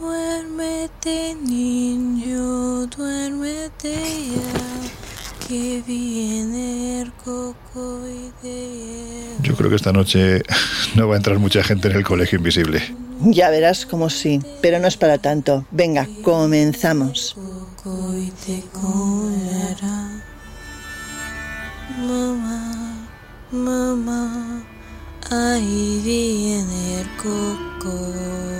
Duérmete, niño, duérmete ya, que viene el cocoide. Yo creo que esta noche no va a entrar mucha gente en el colegio invisible. Ya verás como sí, pero no es para tanto. Venga, comenzamos. Cocoide colará. Mamá, mamá, ahí viene el coco.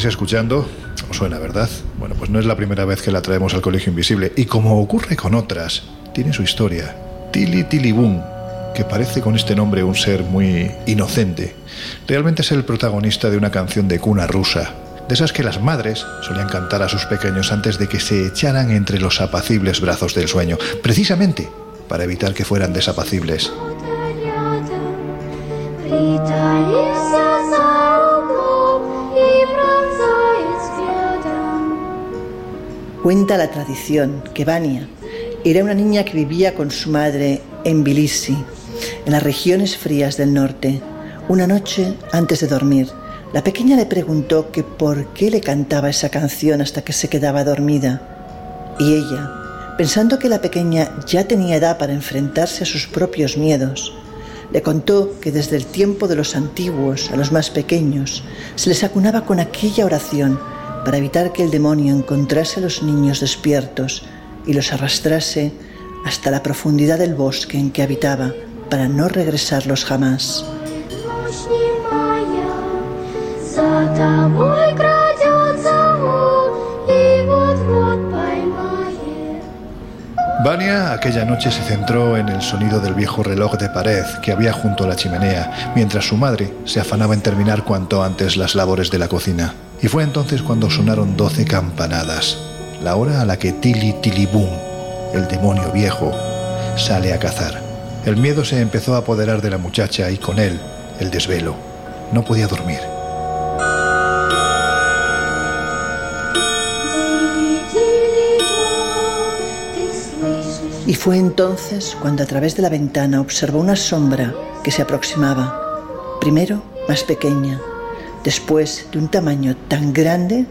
Estáis escuchando os suena, ¿verdad? Bueno, pues no es la primera vez que la traemos al Colegio Invisible y como ocurre con otras, tiene su historia. Tili Tili Boom, que parece con este nombre un ser muy inocente, realmente es el protagonista de una canción de cuna rusa, de esas que las madres solían cantar a sus pequeños antes de que se echaran entre los apacibles brazos del sueño, precisamente para evitar que fueran desapacibles. Cuenta la tradición que Vania era una niña que vivía con su madre en Tbilisi, en las regiones frías del norte. Una noche, antes de dormir, la pequeña le preguntó que por qué le cantaba esa canción hasta que se quedaba dormida. Y ella, pensando que la pequeña ya tenía edad para enfrentarse a sus propios miedos, le contó que desde el tiempo de los antiguos a los más pequeños se les acunaba con aquella oración para evitar que el demonio encontrase a los niños despiertos y los arrastrase hasta la profundidad del bosque en que habitaba para no regresarlos jamás. Vania aquella noche se centró en el sonido del viejo reloj de pared que había junto a la chimenea, mientras su madre se afanaba en terminar cuanto antes las labores de la cocina. Y fue entonces cuando sonaron doce campanadas, la hora a la que Tili Tili Boom, el demonio viejo, sale a cazar. El miedo se empezó a apoderar de la muchacha y con él el desvelo. No podía dormir. Y fue entonces cuando a través de la ventana observó una sombra que se aproximaba. Primero más pequeña, después de un tamaño tan grande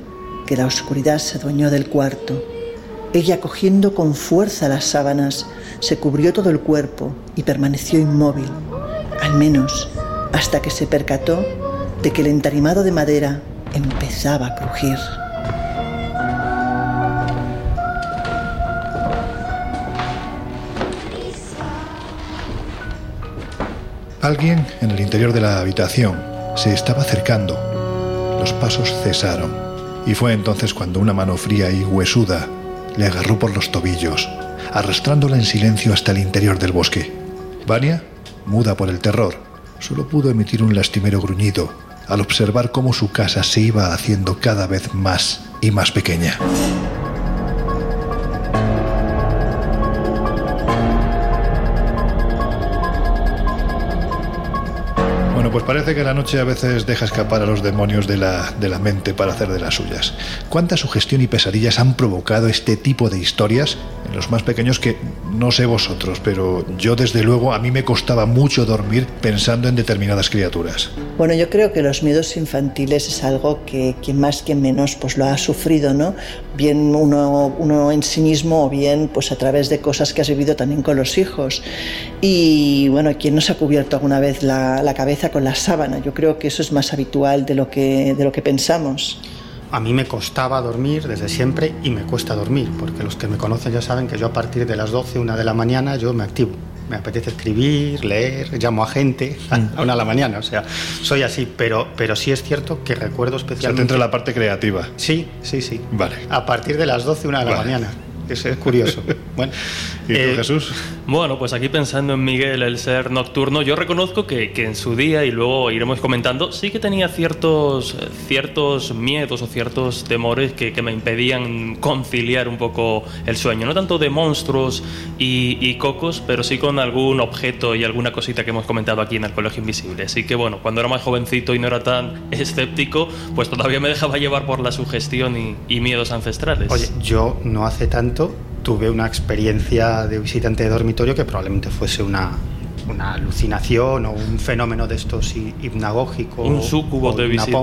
que la oscuridad se adueñó del cuarto. Ella, cogiendo con fuerza las sábanas, se cubrió todo el cuerpo y permaneció inmóvil, al menos hasta que se percató de que el entarimado de madera empezaba a crujir. Alguien en el interior de la habitación se estaba acercando. Los pasos cesaron y fue entonces cuando una mano fría y huesuda le agarró por los tobillos, arrastrándola en silencio hasta el interior del bosque. Vania, muda por el terror, solo pudo emitir un lastimero gruñido al observar cómo su casa se iba haciendo cada vez más y más pequeña. Pues parece que la noche a veces deja escapar a los demonios de la, de la mente para hacer de las suyas. ¿Cuánta sugestión y pesadillas han provocado este tipo de historias en los más pequeños que no sé vosotros, pero yo desde luego a mí me costaba mucho dormir pensando en determinadas criaturas? Bueno, yo creo que los miedos infantiles es algo que quien más, quien menos, pues lo ha sufrido, ¿no? Bien uno, uno en sí mismo o bien pues a través de cosas que has vivido también con los hijos. Y bueno, ¿quién no se ha cubierto alguna vez la, la cabeza con la sábana? Yo creo que eso es más habitual de lo que, de lo que pensamos. A mí me costaba dormir desde siempre y me cuesta dormir, porque los que me conocen ya saben que yo a partir de las 12, una de la mañana, yo me activo. Me apetece escribir, leer, llamo a gente a una de la mañana, o sea, soy así, pero, pero sí es cierto que recuerdo O sea, te especialmente... entra la parte creativa. Sí, sí, sí. Vale. A partir de las 12, una de la Vale. mañana. Eso es curioso. Bueno, ¿Y tú, eh, Jesús? Bueno, pues aquí pensando en Miguel, el ser nocturno, yo reconozco que, que en su día, y luego iremos comentando, sí que tenía ciertos, ciertos miedos o ciertos temores que, que me impedían conciliar un poco el sueño. No tanto de monstruos y, y cocos, pero sí con algún objeto y alguna cosita que hemos comentado aquí en el Colegio Invisible. Así que bueno, cuando era más jovencito y no era tan escéptico, pues todavía me dejaba llevar por la sugestión y, y miedos ancestrales. Oye, yo no hace tanto tuve una experiencia de visitante de dormitorio que probablemente fuese una, una alucinación o un fenómeno de estos hi- hipnagógico. Un súcubo o te visitó,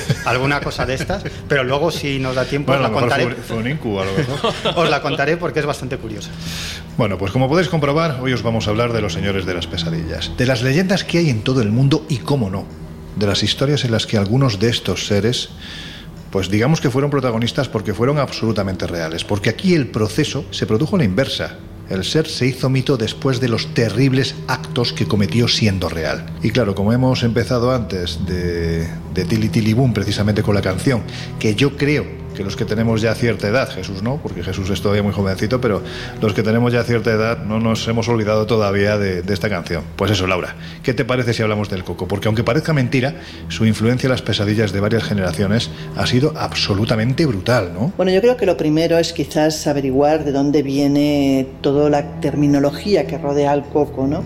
alguna cosa de estas. Pero luego, si nos da tiempo, Bueno, a os la contaré. fue, fue un incubo a lo mejor. Os la contaré porque es bastante curiosa. Bueno, pues como podéis comprobar, hoy os vamos a hablar de los señores de las pesadillas, de las leyendas que hay en todo el mundo y cómo no, de las historias en las que algunos de estos seres, pues digamos que fueron protagonistas porque fueron absolutamente reales, porque aquí el proceso se produjo a la inversa. El ser se hizo mito después de los terribles actos que cometió siendo real. Y claro, como hemos empezado antes de, de Tili Tili Boom, precisamente con la canción, que yo creo que los que tenemos ya cierta edad, Jesús no, porque Jesús es todavía muy jovencito, pero los que tenemos ya cierta edad no nos hemos olvidado todavía de, esta canción. Pues eso, Laura, ¿qué te parece si hablamos del coco? Porque aunque parezca mentira, su influencia en las pesadillas de varias generaciones ha sido absolutamente brutal, ¿no? Bueno, yo creo que lo primero es quizás averiguar de dónde viene toda la terminología que rodea al coco, ¿no?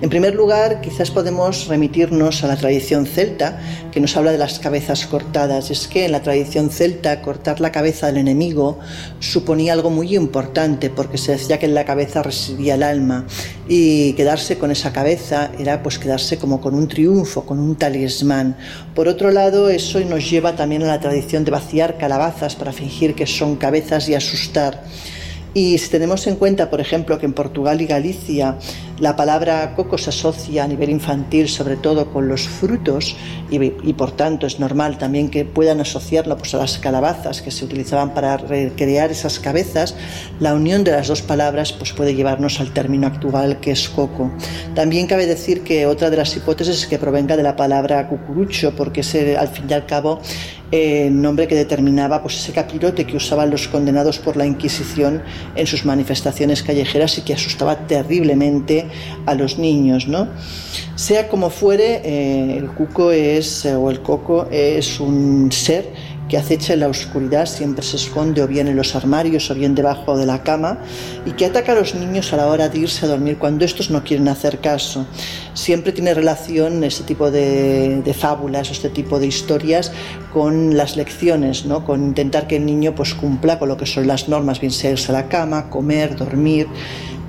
En primer lugar, quizás podemos remitirnos a la tradición celta, que nos habla de las cabezas cortadas. Es que en la tradición celta, la cabeza del enemigo suponía algo muy importante, porque se decía que en la cabeza residía el alma, y quedarse con esa cabeza era pues quedarse como con un triunfo, con un talismán. Por otro lado, eso nos lleva también a la tradición de vaciar calabazas para fingir que son cabezas y asustar. Y si tenemos en cuenta, por ejemplo, que en Portugal y Galicia la palabra coco se asocia a nivel infantil sobre todo con los frutos y, por tanto es normal también que puedan asociarlo pues, a las calabazas que se utilizaban para recrear esas cabezas, la unión de las dos palabras pues, puede llevarnos al término actual que es coco. También cabe decir que otra de las hipótesis es que provenga de la palabra cucurucho porque es eh, al fin y al cabo eh, el nombre que determinaba pues, ese capirote que usaban los condenados por la Inquisición en sus manifestaciones callejeras y que asustaba terriblemente a los niños. ¿no? Sea como fuere, eh, el cuco es, eh, o el coco es un ser que acecha en la oscuridad, siempre se esconde o bien en los armarios o bien debajo de la cama y que ataca a los niños a la hora de irse a dormir cuando estos no quieren hacer caso. Siempre tiene relación este tipo de, fábulas o este tipo de historias con las lecciones, ¿no? con intentar que el niño pues, cumpla con lo que son las normas, bien sea irse a la cama, comer, dormir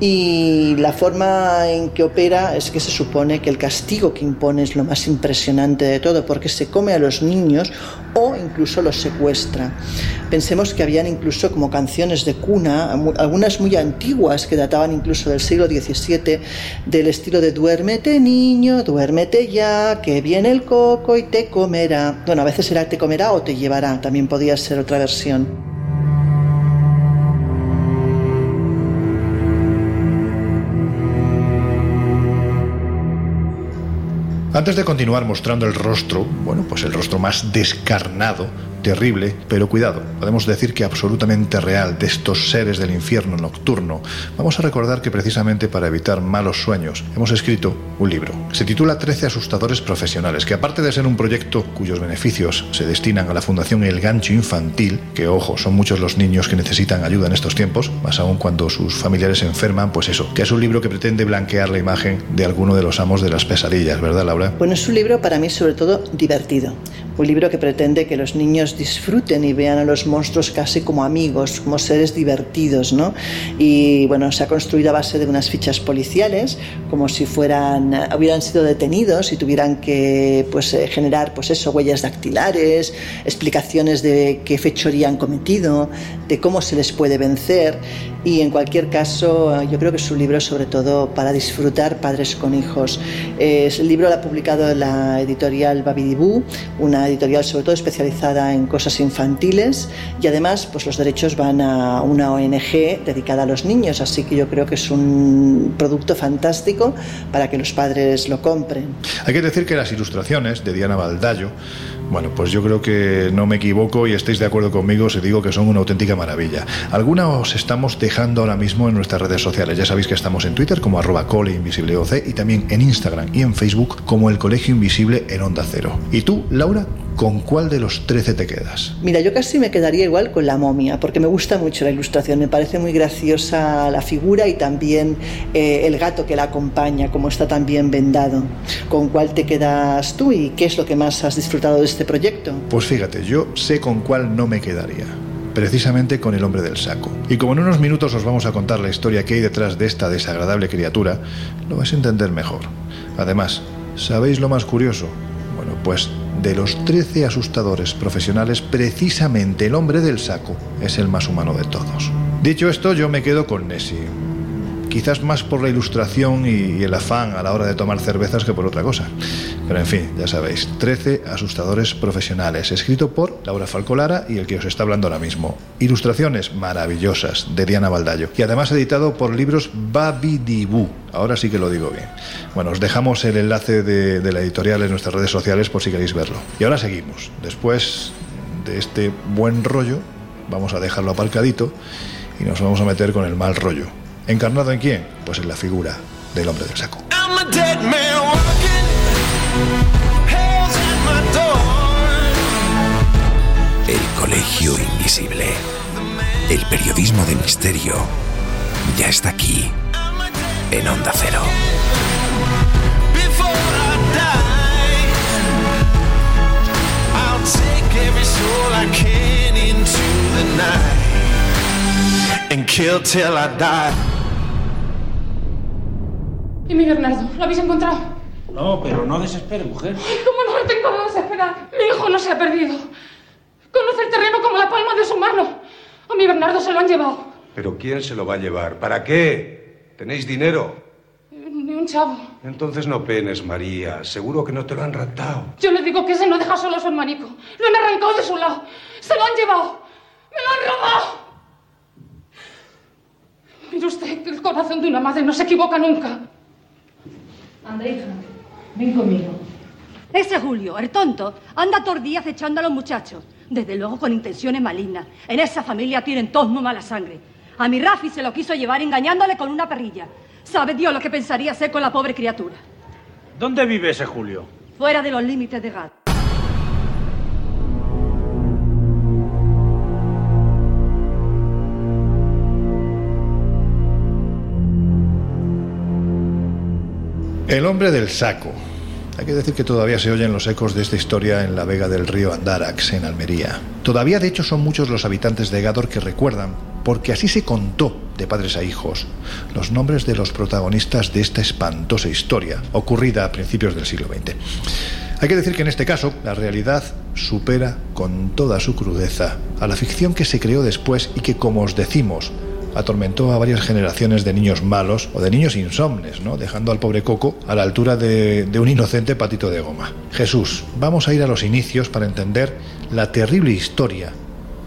y la forma en que opera es que se supone que el castigo que impone es lo más impresionante de todo, porque se come a los niños o incluso los secuestra. Pensemos que habían incluso como canciones de cuna, algunas muy antiguas que databan incluso del siglo XVII, del estilo de duérmete niño, duérmete ya, que viene el coco y te comerá. Bueno, a veces era te comerá o te llevará, también podía ser otra versión. Antes de continuar mostrando el rostro, bueno, pues el rostro más descarnado terrible, pero cuidado, podemos decir que absolutamente real de estos seres del infierno nocturno, vamos a recordar que precisamente para evitar malos sueños hemos escrito un libro. Se titula 13 asustadores profesionales, que aparte de ser un proyecto cuyos beneficios se destinan a la Fundación El Gancho Infantil, que ojo, son muchos los niños que necesitan ayuda en estos tiempos, más aún cuando sus familiares enferman, pues eso, que es un libro que pretende blanquear la imagen de alguno de los amos de las pesadillas, ¿verdad Laura? Bueno, es un libro para mí sobre todo divertido. Un libro que pretende que los niños disfruten y vean a los monstruos casi como amigos, como seres divertidos, ¿no? Y bueno, se ha construido a base de unas fichas policiales, como si fueran, hubieran sido detenidos y tuvieran que pues, eh, generar, pues eso, huellas dactilares, explicaciones de qué fechoría han cometido, de cómo se les puede vencer. Y en cualquier caso, eh, yo creo que es un libro sobre todo para disfrutar padres con hijos. El libro lo ha publicado la editorial Babidibú, una editorial sobre todo especializada en cosas infantiles y además pues los derechos van a una ONG dedicada a los niños, así que yo creo que es un producto fantástico para que los padres lo compren. Hay que decir que las ilustraciones de Diana Baldayo, bueno, pues yo creo que no me equivoco y estáis de acuerdo conmigo si digo que son una auténtica maravilla. Alguna os estamos dejando ahora mismo en nuestras redes sociales. Ya sabéis que estamos en Twitter como arroba coleinvisibleoc y también en Instagram y en Facebook como el Colegio Invisible en Onda Cero. ¿Y tú, Laura, con cuál de los 13 te quedas? Mira, yo casi me quedaría igual con la momia, porque me gusta mucho la ilustración, me parece muy graciosa la figura y también eh, el gato que la acompaña, como está tan bien vendado. ¿Con cuál te quedas tú y qué es lo que más has disfrutado de este proyecto? Pues fíjate, yo sé con cuál no me quedaría. Precisamente con el hombre del saco. Y como en unos minutos os vamos a contar la historia que hay detrás de esta desagradable criatura, lo vais a entender mejor. Además, ¿sabéis lo más curioso? Bueno, pues de los 13 asustadores profesionales, precisamente el hombre del saco es el más humano de todos. Dicho esto, yo me quedo con Nessie. Quizás más por la ilustración y el afán a la hora de tomar cervezas que por otra cosa. Pero en fin, ya sabéis, 13 asustadores profesionales, escrito por Laura Falcolara y el que os está hablando ahora mismo. Ilustraciones maravillosas de Diana Baldayo y además editado por libros Babidibú. Ahora sí que lo digo bien. Bueno, os dejamos el enlace de, de la editorial en nuestras redes sociales por si queréis verlo. Y ahora seguimos. Después de este buen rollo, vamos a dejarlo aparcadito y nos vamos a meter con el mal rollo. ¿Encarnado en quién? Pues en la figura del hombre del saco. I'm a dead man walking. Hell's at my door. El Colegio Invisible. El periodismo de misterio ya está aquí, en Onda Cero. And kill till I die. ¿Y mi Bernardo? ¿Lo habéis encontrado? No, pero no desespere, mujer. Ay, ¿Cómo no lo tengo de desesperar? Mi hijo no se ha perdido. Conoce el terreno como la palma de su mano. A mi Bernardo se lo han llevado. ¿Pero quién se lo va a llevar? ¿Para qué? ¿Tenéis dinero? Ni un chavo. Entonces no penes, María. Seguro que no te lo han raptado. Yo le digo que ese no deja solo a su hermanico. Lo han arrancado de su lado. Se lo han llevado. ¡Me lo han robado! Mire usted que el corazón de una madre no se equivoca nunca. Anda, hija, ven conmigo. Ese Julio, el tonto, anda todos los días echando a los muchachos. Desde luego con intenciones malignas. En esa familia tienen todos muy mala sangre. A mi Rafi se lo quiso llevar engañándole con una perrilla. ¿Sabe Dios lo que pensaría hacer con la pobre criatura? ¿Dónde vive ese Julio? Fuera de los límites de Gad. El hombre del saco. Hay que decir que todavía se oyen los ecos de esta historia en la vega del río Andarax, en Almería. Todavía, de hecho, son muchos los habitantes de Gador que recuerdan, porque así se contó de padres a hijos, los nombres de los protagonistas de esta espantosa historia, ocurrida a principios del siglo XX. Hay que decir que en este caso, la realidad supera con toda su crudeza a la ficción que se creó después y que, como os decimos, atormentó a varias generaciones de niños malos o de niños insomnes, ¿no? dejando al pobre Coco a la altura de, un inocente patito de goma. Jesús, vamos a ir a los inicios para entender la terrible historia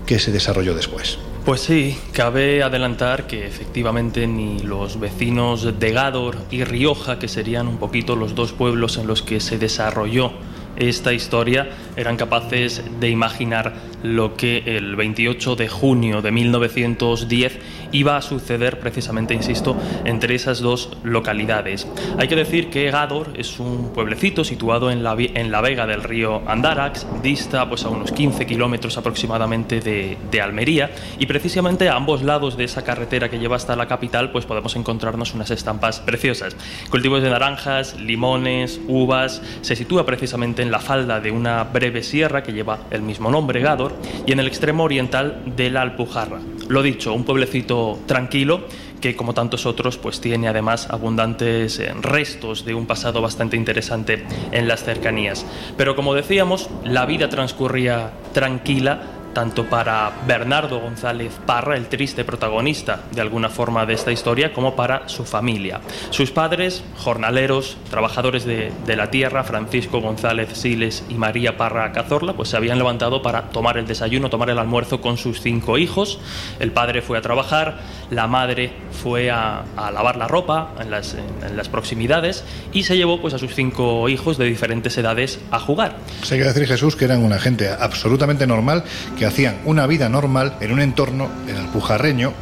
que se desarrolló después. Pues sí, cabe adelantar que efectivamente ni los vecinos de Gádor y Rioja, que serían un poquito los dos pueblos en los que se desarrolló esta historia eran capaces de imaginar lo que el 28 de junio de 1910 iba a suceder precisamente, insisto, entre esas dos localidades. Hay que decir que Gádor es un pueblecito situado en la, en la vega del río Andarax, dista pues a unos 15 kilómetros aproximadamente de, de Almería y precisamente a ambos lados de esa carretera que lleva hasta la capital pues podemos encontrarnos unas estampas preciosas. Cultivos de naranjas, limones, uvas, se sitúa precisamente en la falda de una breve sierra que lleva el mismo nombre, Gádor, y en el extremo oriental de la Alpujarra. Lo dicho, un pueblecito tranquilo que como tantos otros pues tiene además abundantes eh, restos de un pasado bastante interesante en las cercanías. Pero como decíamos, la vida transcurría tranquila tanto para Bernardo González Parra, el triste protagonista de alguna forma de esta historia, como para su familia. Sus padres, jornaleros, trabajadores de, de la tierra, Francisco González Siles y María Parra Cazorla, pues se habían levantado para tomar el desayuno, tomar el almuerzo con sus cinco hijos. El padre fue a trabajar, la madre fue a, a lavar la ropa en las, en- las proximidades y se llevó pues a sus cinco hijos de diferentes edades a jugar. Se hay que decir, Jesús, que eran una gente absolutamente normal, que hacían una vida normal en un entorno, el alpujarreño,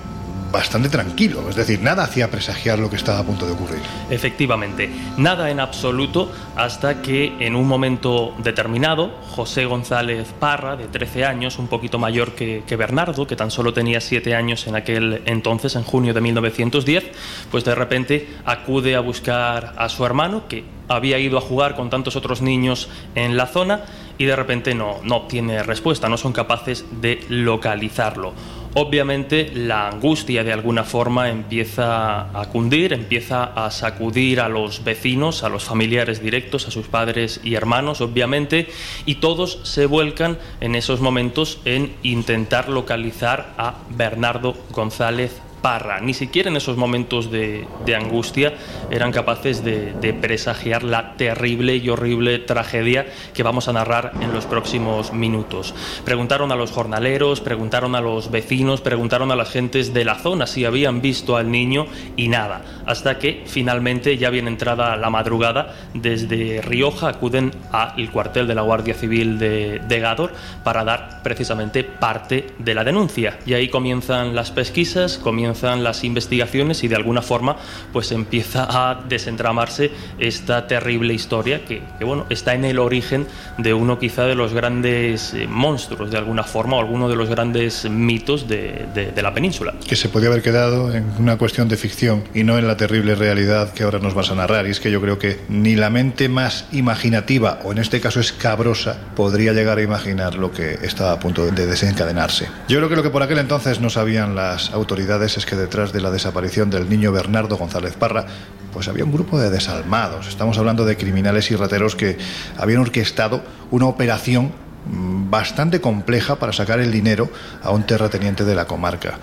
bastante tranquilo. Es decir, nada hacía presagiar lo que estaba a punto de ocurrir. Efectivamente, nada en absoluto hasta que en un momento determinado José González Parra, de 13 años, un poquito mayor que, Bernardo, que tan solo tenía 7 años en aquel entonces, en junio de 1910, pues de repente acude a buscar a su hermano, que había ido a jugar con tantos otros niños en la zona, y de repente no, no obtiene respuesta, no son capaces de localizarlo. Obviamente la angustia de alguna forma empieza a cundir, empieza a sacudir a los vecinos, a los familiares directos, a sus padres y hermanos, obviamente, y todos se vuelcan en esos momentos en intentar localizar a Bernardo González Parra. Ni siquiera en esos momentos de, angustia eran capaces de, presagiar la terrible y horrible tragedia que vamos a narrar en los próximos minutos. Preguntaron a los jornaleros, preguntaron a los vecinos, preguntaron a las gentes de la zona si habían visto al niño y nada. Hasta que finalmente, ya bien entrada la madrugada, desde Rioja acuden al cuartel de la Guardia Civil de, de Gádor para dar precisamente parte de la denuncia. Y ahí comienzan las pesquisas, comienzan las investigaciones y de alguna forma pues empieza a desentramarse esta terrible historia que, bueno, está en el origen de uno quizá de los grandes eh, monstruos de alguna forma o alguno de los grandes mitos de, de- de la península. Que se podía haber quedado en una cuestión de ficción y no en la terrible realidad que ahora nos vas a narrar. Y es que yo creo que ni la mente más imaginativa, o en este caso escabrosa, podría llegar a imaginar lo que estaba a punto de desencadenarse. Yo creo que lo que por aquel entonces no sabían las autoridades que detrás de la desaparición del niño Bernardo González Parra, pues había un grupo de desalmados. Estamos hablando de criminales y rateros que habían orquestado una operación mm, bastante compleja para sacar el dinero a un terrateniente de la comarca.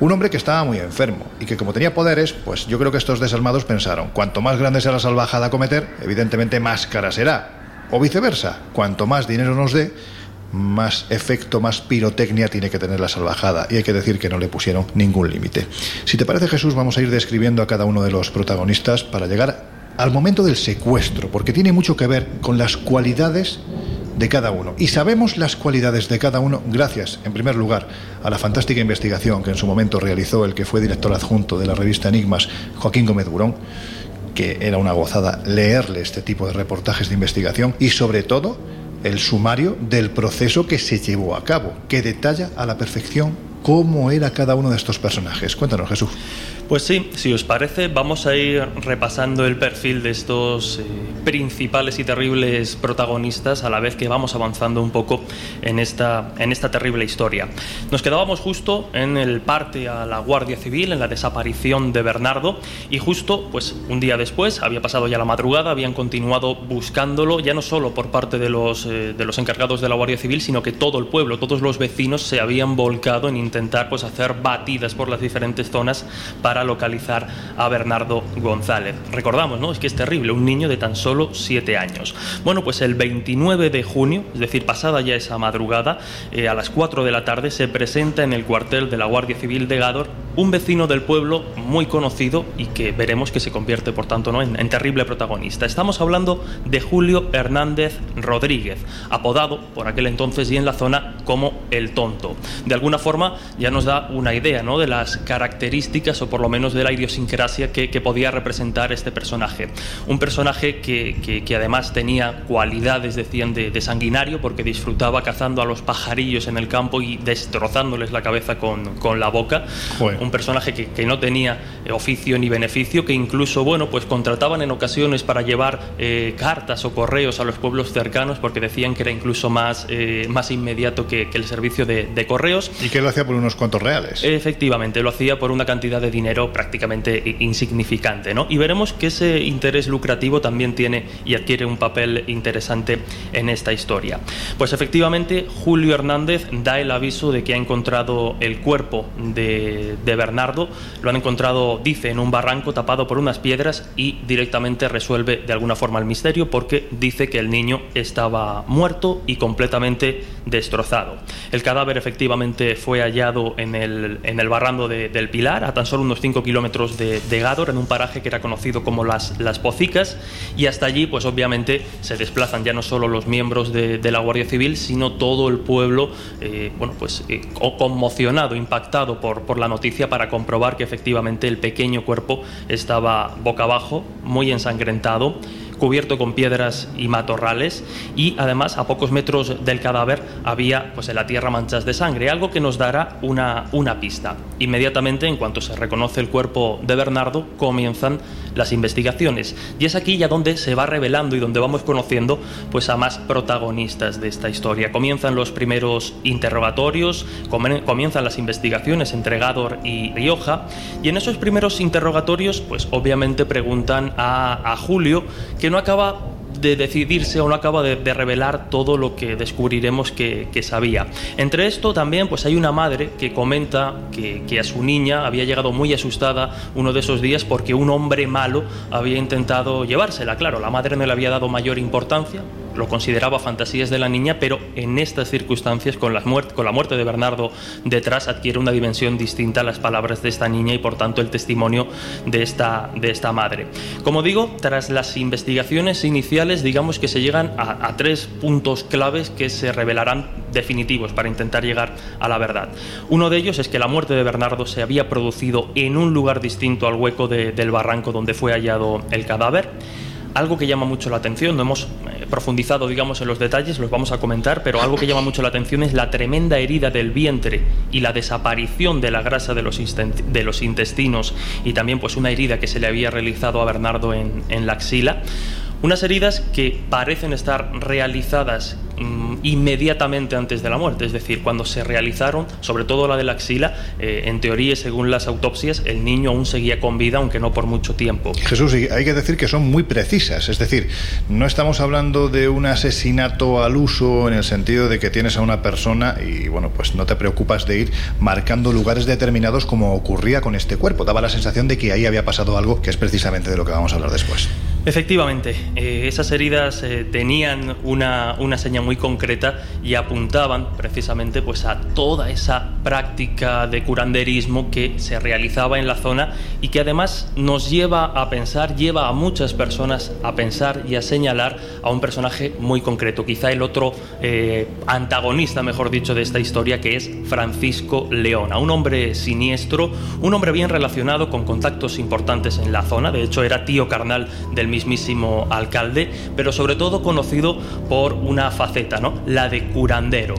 Un hombre que estaba muy enfermo y que como tenía poderes, pues yo creo que estos desalmados pensaron, cuanto más grande sea la salvajada a cometer, evidentemente más cara será. O viceversa, cuanto más dinero nos dé, más efecto, más pirotecnia tiene que tener la salvajada. Y hay que decir que no le pusieron ningún límite. Si te parece Jesús, vamos a ir describiendo a cada uno de los protagonistas para llegar al momento del secuestro, porque tiene mucho que ver con las cualidades de cada uno. Y sabemos las cualidades de cada uno gracias, en primer lugar, a la fantástica investigación que en su momento realizó el que fue director adjunto de la revista Enigmas, Joaquín Gómez Burón, que era una gozada leerle este tipo de reportajes de investigación y sobre todo el sumario del proceso que se llevó a cabo, que detalla a la perfección cómo era cada uno de estos personajes. Cuéntanos, Jesús. Pues sí, si os parece, vamos a ir repasando el perfil de estos eh, principales y terribles protagonistas a la vez que vamos avanzando un poco en esta, en esta terrible historia. Nos quedábamos justo en el parte a la Guardia Civil, en la desaparición de Bernardo, y justo pues un día después, había pasado ya la madrugada, habían continuado buscándolo, ya no solo por parte de los, eh, de los encargados de la Guardia Civil, sino que todo el pueblo, todos los vecinos se habían volcado en intentar pues hacer batidas por las diferentes zonas para localizar a Bernardo González. Recordamos, ¿no? Es que es terrible, un niño de tan solo 7 años. Bueno, pues el 29 de junio, es decir, pasada ya esa madrugada, eh, a las 4 de la tarde, se presenta en el cuartel de la Guardia Civil de Gádor un vecino del pueblo muy conocido y que veremos que se convierte, por tanto, ¿no? en, en terrible protagonista. Estamos hablando de Julio Hernández Rodríguez, apodado por aquel entonces y en la zona como el tonto. De alguna forma ya nos da una idea ¿no? de las características o por lo menos de la idiosincrasia que, que podía representar este personaje. Un personaje que, que- que además tenía cualidades, decían, de, de sanguinario porque disfrutaba cazando a los pajarillos en el campo y destrozándoles la cabeza con, con la boca. Un personaje que, que no tenía eh, oficio ni beneficio, que incluso, bueno, pues contrataban en ocasiones para llevar eh, cartas o correos a los pueblos cercanos porque decían que era incluso más, eh, más inmediato que, que el servicio de, de correos. Y que lo hacía por unos cuantos reales. Efectivamente, lo hacía por una cantidad de dinero prácticamente insignificante, ¿no? Y veremos que ese interés lucrativo también tiene y adquiere un papel interesante en esta historia. Pues efectivamente, Julio Hernández da el aviso de que ha encontrado el cuerpo de, de Bernardo, lo han encontrado, dice, en un barranco tapado por unas piedras y directamente resuelve de alguna forma el misterio porque dice que el niño estaba muerto y completamente destrozado. El cadáver efectivamente fue hallado en el, en el barrando de- del Pilar, a tan solo unos 5 kilómetros de, de Gádor, en un paraje que era conocido como las, las Pocicas, y hasta allí, pues obviamente, se desplazan ya no solo los miembros de, la Guardia Civil, sino todo el pueblo, eh, bueno, pues eh, co- conmocionado, impactado por, por la noticia para comprobar que efectivamente el pequeño cuerpo estaba boca abajo, muy ensangrentado cubierto con piedras y matorrales y además a pocos metros del cadáver había pues en la tierra manchas de sangre, algo que nos dará una, una pista. Inmediatamente en cuanto se reconoce el cuerpo de Bernardo comienzan las investigaciones y es aquí ya donde se va revelando y donde vamos conociendo pues a más protagonistas de esta historia. Comienzan los primeros interrogatorios, comienzan las investigaciones entre Gádor y Rioja y en esos primeros interrogatorios pues obviamente preguntan a, a Julio que no acaba de decidirse o no acaba de, revelar todo lo que descubriremos que, que sabía. Entre esto también pues hay una madre que comenta que a su niña había llegado muy asustada uno de esos días porque un hombre malo había intentado llevársela. Claro, la madre no le había dado mayor importancia, lo consideraba fantasías de la niña, pero en estas circunstancias, con la, muerte, de Bernardo detrás, adquiere una dimensión distinta a las palabras de esta niña y por tanto el testimonio de esta, madre. Como digo, tras las investigaciones iniciales, digamos que se llegan a, tres puntos claves que se revelarán definitivos para intentar llegar a la verdad. Uno de ellos es que la muerte de Bernardo se había producido en un lugar distinto al hueco de- del barranco donde fue hallado el cadáver. Algo que llama mucho la atención, no hemos eh, profundizado, digamos, en los detalles, los vamos a comentar, pero algo que llama mucho la atención es la tremenda herida del vientre y la desaparición de la grasa de los, de los intestinos y también pues una herida que se le había realizado a Bernardo en, en la axila. Unas heridas que parecen estar realizadas inmediatamente antes de la muerte, es decir, cuando se realizaron, sobre todo la de la axila, eh, en teoría, según las autopsias, el niño aún seguía con vida, aunque no por mucho tiempo. Jesús, y hay que decir que son muy precisas, es decir, no estamos hablando de un asesinato al uso en el sentido de que tienes a una persona y bueno, pues no te preocupas de ir marcando lugares determinados como ocurría con este cuerpo. Daba la sensación de que ahí había pasado algo que es precisamente de lo que vamos a hablar después. Efectivamente, eh, esas heridas eh, tenían una, una seña muy concreta y apuntaban precisamente pues, a toda esa práctica de curanderismo que se realizaba en la zona y que además nos lleva a pensar, lleva a muchas personas a pensar y a señalar a un personaje muy concreto, quizá el otro eh, antagonista, mejor dicho, de esta historia, que es Francisco Leona, un hombre siniestro, un hombre bien relacionado con contactos importantes en la zona, de hecho era tío carnal del mismísimo alcalde, pero sobre todo conocido por una faceta, La de curandero,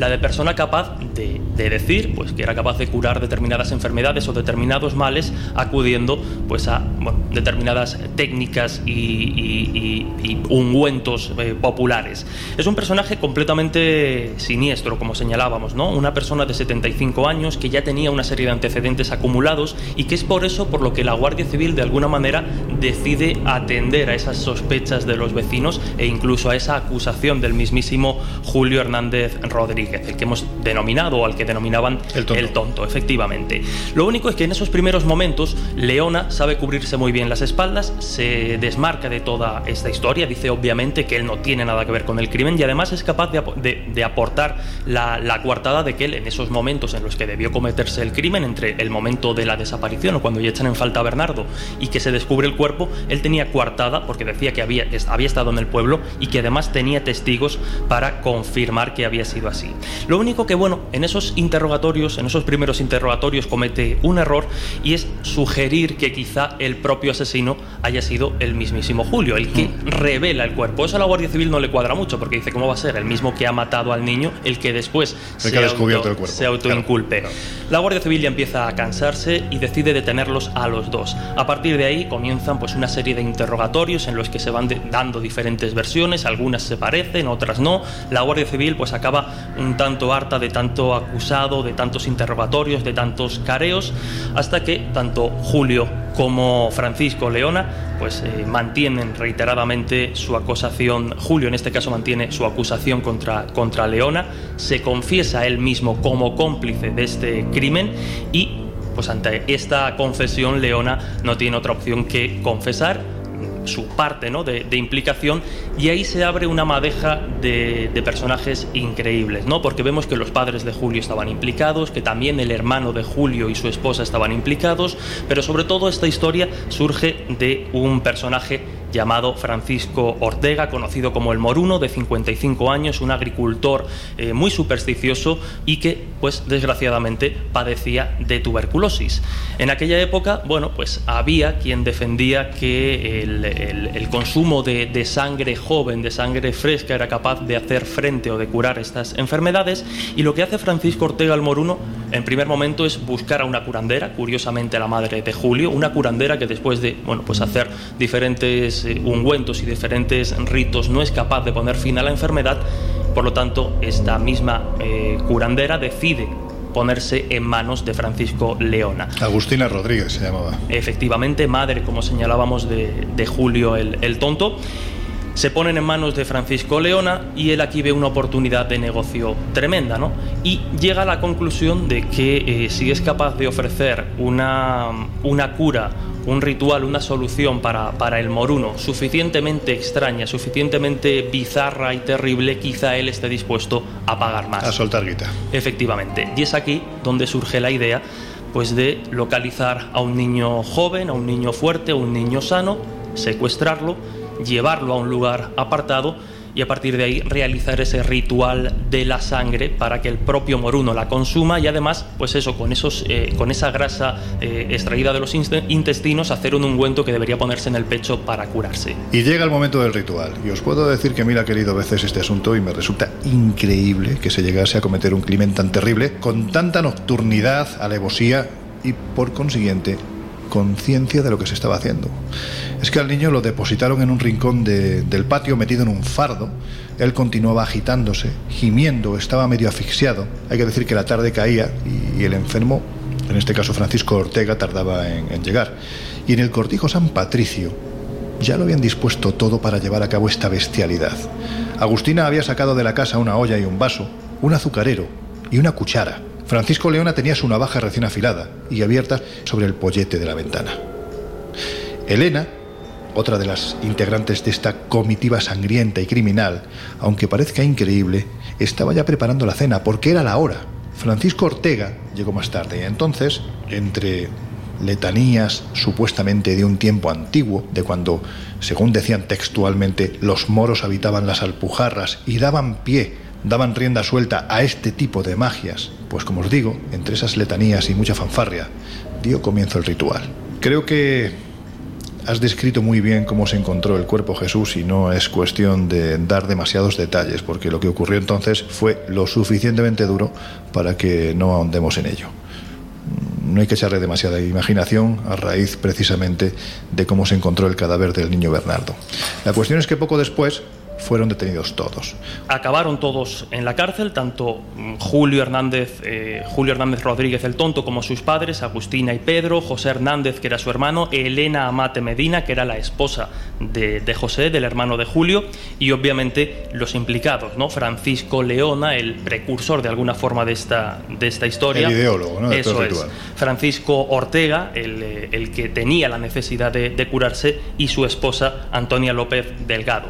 la de persona capaz de, de decir, pues que era capaz de curar determinadas enfermedades o determinados males, acudiendo, pues a determinadas técnicas y ungüentos eh, populares. Es un personaje completamente siniestro, como señalábamos, ¿no? Una persona de 75 años que ya tenía una serie de antecedentes acumulados y que es por eso por lo que la Guardia Civil de alguna manera decide atender a esas sospechas de los vecinos e incluso a esa acusación del mismísimo Julio Hernández Rodríguez. El que hemos denominado o al que denominaban el tonto. efectivamente. Lo único es que en esos primeros momentos Leona sabe cubrirse muy bien las espaldas, se desmarca de toda esta historia, dice obviamente que él no tiene nada que ver con el crimen y además es capaz de, ap- de- de aportar la, la coartada de que él en esos momentos en los que debió cometerse el crimen, entre el momento de la desaparición o cuando ya echan en falta a Bernardo y que se descubre el cuerpo, él tenía coartada porque decía que había, había estado en el pueblo y que además tenía testigos para confirmar que había sido así. Lo único que, bueno, en esos interrogatorios, en esos primeros interrogatorios comete un error y es sugerir que quizá el propio asesino haya sido el mismísimo Julio, el que revela el cuerpo. Eso a la Guardia Civil no le cuadra mucho porque dice, ¿cómo va a ser el mismo que ha matado al niño el que después El que ha descubierto el cuerpo. se autoinculpe? La Guardia Civil ya empieza a cansarse y decide detenerlos a los dos. A partir de ahí comienzan pues una serie de interrogatorios en los que se van dando diferentes versiones, algunas se parecen, otras no. La Guardia Civil pues acaba un tanto harta de tanto acusado, de tantos interrogatorios, de tantos careos, hasta que tanto Julio como Francisco Leona pues eh, mantienen reiteradamente su acusación, Julio en este caso mantiene su acusación contra, contra Leona, se confiesa él mismo como cómplice de este crimen y pues ante esta confesión Leona no tiene otra opción que confesar su parte ¿no? de, implicación y ahí se abre una madeja de, de personajes increíbles, ¿no? porque vemos que los padres de Julio estaban implicados, que también el hermano de Julio y su esposa estaban implicados, pero sobre todo esta historia surge de un personaje llamado Francisco Ortega, conocido como el Moruno, de 55 años, un agricultor eh, muy supersticioso y que, pues desgraciadamente, padecía de tuberculosis. En aquella época, bueno, pues había quien defendía que el, el- el consumo de, de sangre joven, de sangre fresca, era capaz de hacer frente o de curar estas enfermedades. Y lo que hace Francisco Ortega el Moruno, en primer momento, es buscar a una curandera, curiosamente la madre de Julio, una curandera que después de, bueno, pues hacer diferentes eh, ungüentos y diferentes ritos no es capaz de poner fin a la enfermedad. Por lo tanto, esta misma eh, curandera decide ponerse en manos de Francisco Leona. Agustina Rodríguez se llamaba. Efectivamente, madre, como señalábamos, de, de Julio el, el tonto. Se ponen en manos de Francisco Leona y él aquí ve una oportunidad de negocio tremenda, ¿no? Y llega a la conclusión de que eh, si es capaz de ofrecer una, una cura, un ritual, una solución para, para el moruno suficientemente extraña, suficientemente bizarra y terrible, quizá él esté dispuesto a pagar más. A soltar guita. Efectivamente. Y es aquí donde surge la idea pues de localizar a un niño joven, a un niño fuerte, a un niño sano, secuestrarlo, llevarlo a un lugar apartado y a partir de ahí realizar ese ritual de la sangre para que el propio moruno la consuma y además, pues eso, con, esos, eh, con esa grasa eh, extraída de los intestinos, hacer un ungüento que debería ponerse en el pecho para curarse. Y llega el momento del ritual. Y os puedo decir que mira, querido, veces este asunto y me resulta increíble que se llegase a cometer un crimen tan terrible, con tanta nocturnidad, alevosía y, por consiguiente, conciencia de lo que se estaba haciendo. Es que al niño lo depositaron en un rincón de- del patio metido en un fardo. Él continuaba agitándose, gimiendo, estaba medio asfixiado. Hay que decir que la tarde caía y, el enfermo, en este caso Francisco Ortega, tardaba en llegar. Y en el cortijo San Patricio ya lo habían dispuesto todo para llevar a cabo esta bestialidad. Agustina había sacado de la casa una olla y un vaso, un azucarero y una cuchara. Francisco Leona tenía su navaja recién afilada y abierta sobre el pollete de la ventana. Elena, otra de las integrantes de esta comitiva sangrienta y criminal, aunque parezca increíble, estaba ya preparando la cena porque era la hora. Francisco Ortega llegó más tarde y entonces, entre letanías supuestamente de un tiempo antiguo, de cuando, según decían textualmente, los moros habitaban las alpujarras y daban pie, daban rienda suelta a este tipo de magias, pues como os digo, entre esas letanías y mucha fanfarria, dio comienzo el ritual. Creo que has descrito muy bien cómo se encontró el cuerpo Jesús y no es cuestión de dar demasiados detalles, porque lo que ocurrió entonces fue lo suficientemente duro para que no ahondemos en ello. No hay que echarle demasiada imaginación a raíz precisamente de cómo se encontró el cadáver del niño Bernardo. La cuestión es que poco después, fueron detenidos todos. Acabaron todos en la cárcel, tanto mm, Julio Hernández, eh, Julio Hernández Rodríguez el Tonto como sus padres, Agustina y Pedro, José Hernández, que era su hermano, Elena Amate Medina, que era la esposa de, de José, del hermano de Julio, y obviamente los implicados, ¿no? Francisco Leona, el precursor de alguna forma de esta, de esta historia. El ideólogo, ¿no? de Eso es. Francisco Ortega, el, eh, el que tenía la necesidad de, de curarse, y su esposa Antonia López Delgado.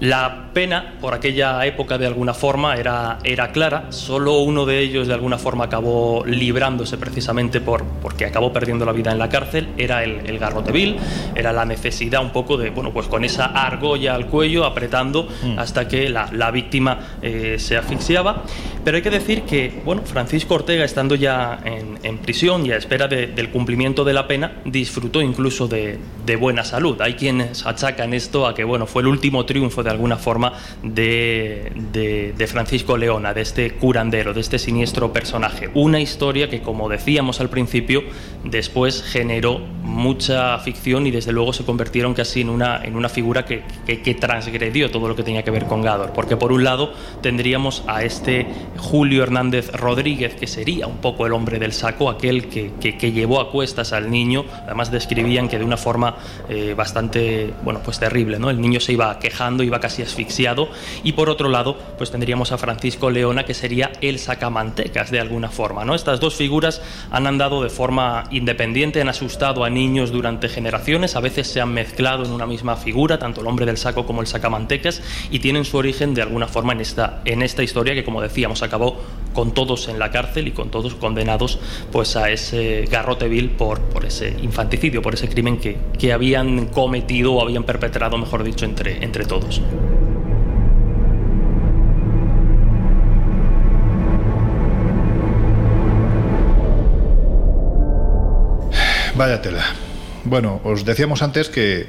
La pena por aquella época de alguna forma era, era clara, solo uno de ellos de alguna forma acabó librándose precisamente por, porque acabó perdiendo la vida en la cárcel, era el, el garrote vil, era la necesidad un poco de, bueno, pues con esa argolla al cuello apretando hasta que la, la víctima eh, se asfixiaba. Pero hay que decir que, bueno, Francisco Ortega, estando ya en, en prisión y a espera de- del cumplimiento de la pena, disfrutó incluso de, de buena salud. Hay quienes achacan esto a que, bueno, fue el último triunfo de alguna forma de, de- Francisco Leona, de este curandero, de este siniestro personaje. Una historia que, como decíamos al principio, después generó mucha ficción y desde luego se convirtieron casi en una, en una figura que, que- transgredió todo lo que tenía que ver con Gador. Porque por un lado tendríamos a este Julio Hernández Rodríguez, que sería un poco el hombre del saco, aquel que, que- que llevó a cuestas al niño. Además describían que de una forma eh, bastante, bueno, pues terrible, ¿no? El niño se iba quejando, iba casi asfixiado. Y por otro lado, pues tendríamos a Francisco Leona, que sería el sacamantecas de alguna forma, ¿no? Estas dos figuras han andado de forma independiente, han asustado a niños durante generaciones, a veces se han mezclado en una misma figura, tanto el hombre del saco como el sacamantecas, y tienen su origen de alguna forma en esta, en esta historia que, como decíamos, acabó con todos en la cárcel y con todos condenados pues a ese garrote vil por, por ese infanticidio, por ese crimen que, que habían cometido o habían perpetrado, mejor dicho, entre, entre todos. Vaya tela. Bueno, os decíamos antes que eh,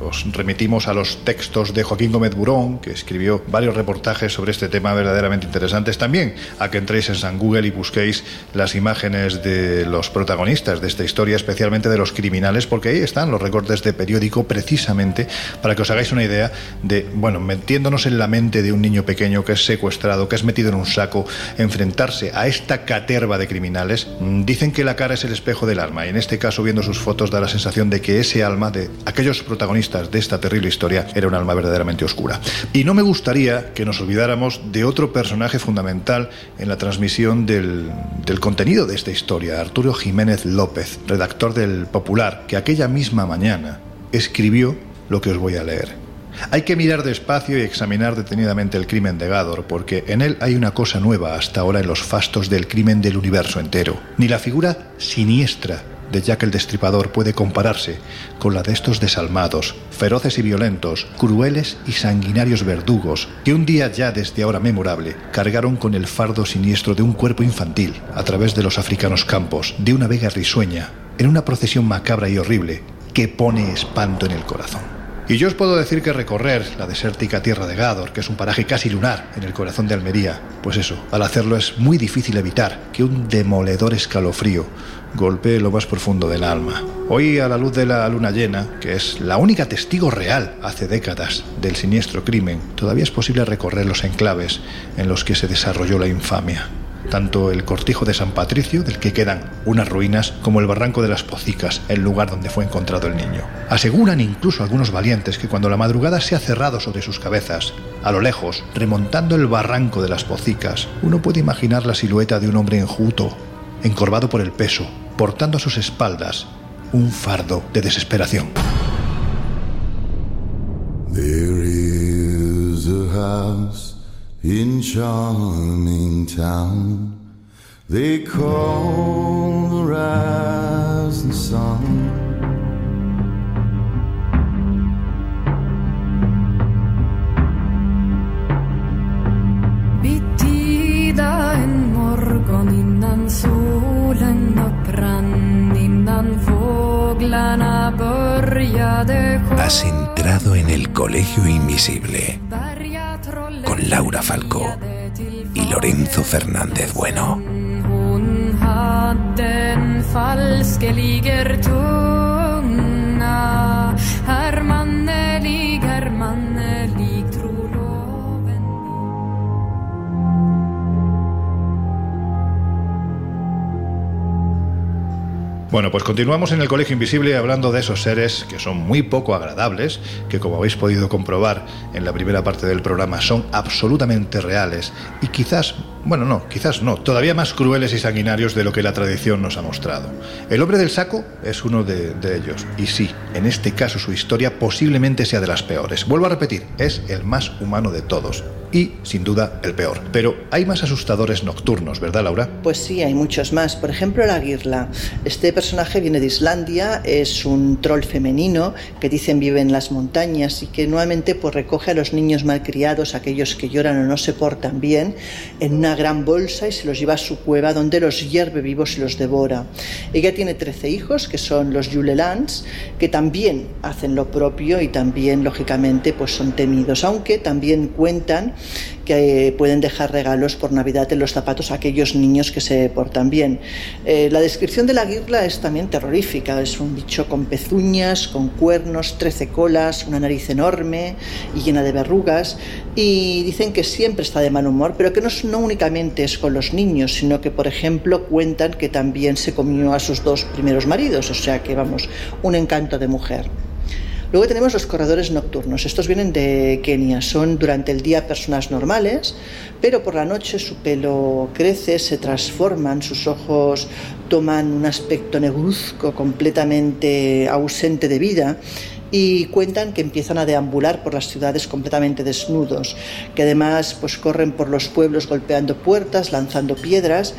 os remitimos a los textos de Joaquín Gómez Burón, que escribió varios reportajes sobre este tema verdaderamente interesantes. También a que entréis en San Google y busquéis las imágenes de los protagonistas de esta historia, especialmente de los criminales, porque ahí están los recortes de periódico precisamente para que os hagáis una idea de, bueno, metiéndonos en la mente de un niño pequeño que es secuestrado, que es metido en un saco, enfrentarse a esta caterva de criminales. Mm, Dicen que la cara es el espejo del alma y en este caso viendo sus fotos da la sensación de que ese alma de aquellos protagonistas de esta terrible historia era un alma verdaderamente oscura. Y no me gustaría que nos olvidáramos de otro personaje fundamental en la transmisión del, del contenido de esta historia, Arturo Jiménez López, redactor del Popular, que aquella misma mañana escribió lo que os voy a leer. Hay que mirar despacio y examinar detenidamente el crimen de Gador, porque en él hay una cosa nueva hasta ahora en los fastos del crimen del universo entero. Ni la figura siniestra de Jack el Destripador puede compararse con la de estos desalmados, feroces y violentos, crueles y sanguinarios verdugos, que un día ya desde ahora memorable cargaron con el fardo siniestro de un cuerpo infantil a través de los africanos campos, de una vega risueña, en una procesión macabra y horrible que pone espanto en el corazón. Y yo os puedo decir que recorrer la desértica tierra de Gador, que es un paraje casi lunar en el corazón de Almería, pues eso, al hacerlo es muy difícil evitar que un demoledor escalofrío golpee lo más profundo del alma. Hoy, a la luz de la luna llena, que es la única testigo real hace décadas del siniestro crimen, todavía es posible recorrer los enclaves en los que se desarrolló la infamia tanto el cortijo de San Patricio, del que quedan unas ruinas, como el barranco de las Pocicas, el lugar donde fue encontrado el niño. Aseguran incluso algunos valientes que cuando la madrugada se ha cerrado sobre sus cabezas, a lo lejos, remontando el barranco de las Pocicas, uno puede imaginar la silueta de un hombre enjuto, encorvado por el peso, portando a sus espaldas un fardo de desesperación. In charming town they call the rising sun. Bittida en morgon innan solen upprann Innan fåglarna började Has entrado en el Colegio Invisible con Laura Falcó y Lorenzo Fernández Bueno. Bueno, pues continuamos en el Colegio Invisible hablando de esos seres que son muy poco agradables, que como habéis podido comprobar en la primera parte del programa son absolutamente reales y quizás, bueno, no, quizás no, todavía más crueles y sanguinarios de lo que la tradición nos ha mostrado. El hombre del saco es uno de, ellos y sí, en este caso su historia posiblemente sea de las peores. Vuelvo a repetir, es el más humano de todos y, sin duda, el peor. Pero hay más asustadores nocturnos, ¿verdad, Laura? Pues sí, hay muchos más. Por ejemplo, la Girla. Este personaje viene de Islandia, es un troll femenino que dicen vive en las montañas y que nuevamente pues recoge a los niños malcriados, aquellos que lloran o no se portan bien, en una gran bolsa y se los lleva a su cueva donde los hierve vivos y los devora. Ella tiene 13 hijos que son los Yulelans, que también hacen lo propio y también lógicamente pues son temidos, aunque también cuentan que pueden dejar regalos por Navidad en los zapatos a aquellos niños que se portan bien. Eh, la descripción de la guirla es también terrorífica. Es un bicho con pezuñas, con cuernos, trece colas, una nariz enorme y llena de verrugas. Y dicen que siempre está de mal humor, pero que no, no únicamente es con los niños, sino que, por ejemplo, cuentan que también se comió a sus dos primeros maridos. O sea que, vamos, un encanto de mujer. Luego tenemos los corredores nocturnos. Estos vienen de Kenia. Son durante el día personas normales, pero por la noche su pelo crece, se transforman, sus ojos toman un aspecto negruzco completamente ausente de vida y cuentan que empiezan a deambular por las ciudades completamente desnudos, que además pues corren por los pueblos golpeando puertas, lanzando piedras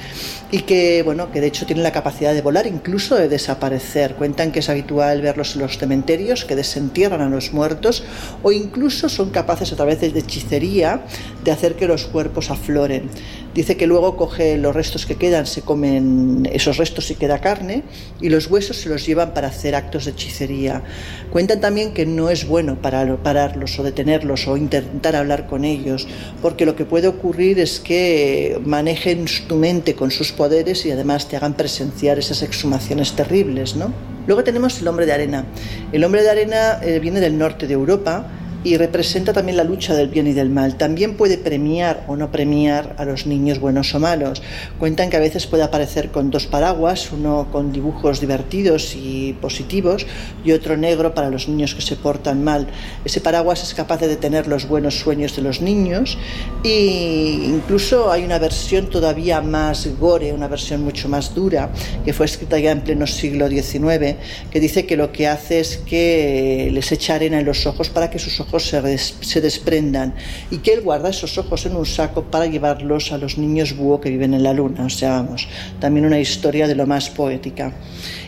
y que bueno, que de hecho tienen la capacidad de volar, incluso de desaparecer. Cuentan que es habitual verlos en los cementerios, que desentierran a los muertos o incluso son capaces a través de hechicería de hacer que los cuerpos afloren. Dice que luego coge los restos que quedan, se comen esos restos y queda carne y los huesos se los llevan para hacer actos de hechicería. Cuentan también que no es bueno parar, pararlos o detenerlos o intentar hablar con ellos, porque lo que puede ocurrir es que manejen tu mente con sus poderes y además te hagan presenciar esas exhumaciones terribles, ¿no? Luego tenemos el hombre de arena. El hombre de arena eh, viene del norte de Europa y representa también la lucha del bien y del mal. También puede premiar o no premiar a los niños buenos o malos. Cuentan que a veces puede aparecer con dos paraguas, uno con dibujos divertidos y positivos y otro negro para los niños que se portan mal. Ese paraguas es capaz de detener los buenos sueños de los niños e incluso hay una versión todavía más gore, una versión mucho más dura, que fue escrita ya en pleno siglo XIX, que dice que lo que hace es que les echa arena en los ojos para que sus ojos se, des- se desprendan y que él guarda esos ojos en un saco para llevarlos a los niños búho que viven en la luna. O sea, vamos, también una historia de lo más poética.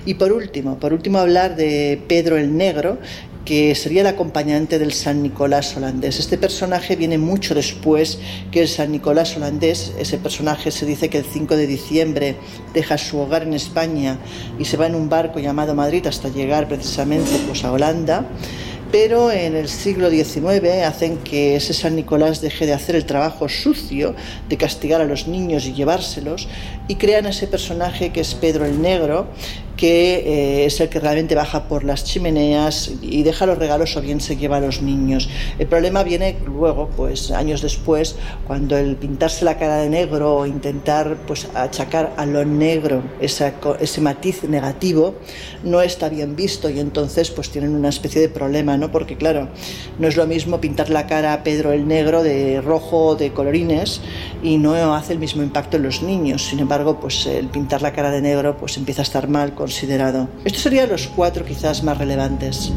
Y por último, por último hablar de Pedro el Negro, que sería el acompañante del San Nicolás holandés. Este personaje viene mucho después que el San Nicolás holandés. Ese personaje se dice que el 5 de diciembre deja su hogar en España y se va en un barco llamado Madrid hasta llegar precisamente pues, a Holanda pero en el siglo XIX hacen que ese San Nicolás deje de hacer el trabajo sucio de castigar a los niños y llevárselos y crean ese personaje que es Pedro el Negro, que eh, es el que realmente baja por las chimeneas y deja los regalos o bien se lleva a los niños. El problema viene luego, pues años después, cuando el pintarse la cara de negro o intentar pues achacar a lo negro esa ese matiz negativo no está bien visto y entonces pues tienen una especie de problema, ¿no? Porque claro, no es lo mismo pintar la cara a Pedro el Negro de rojo o de colorines y no hace el mismo impacto en los niños. Sin embargo, pues el pintar la cara de negro pues empieza a estar mal Estos serían los cuatro quizás más relevantes.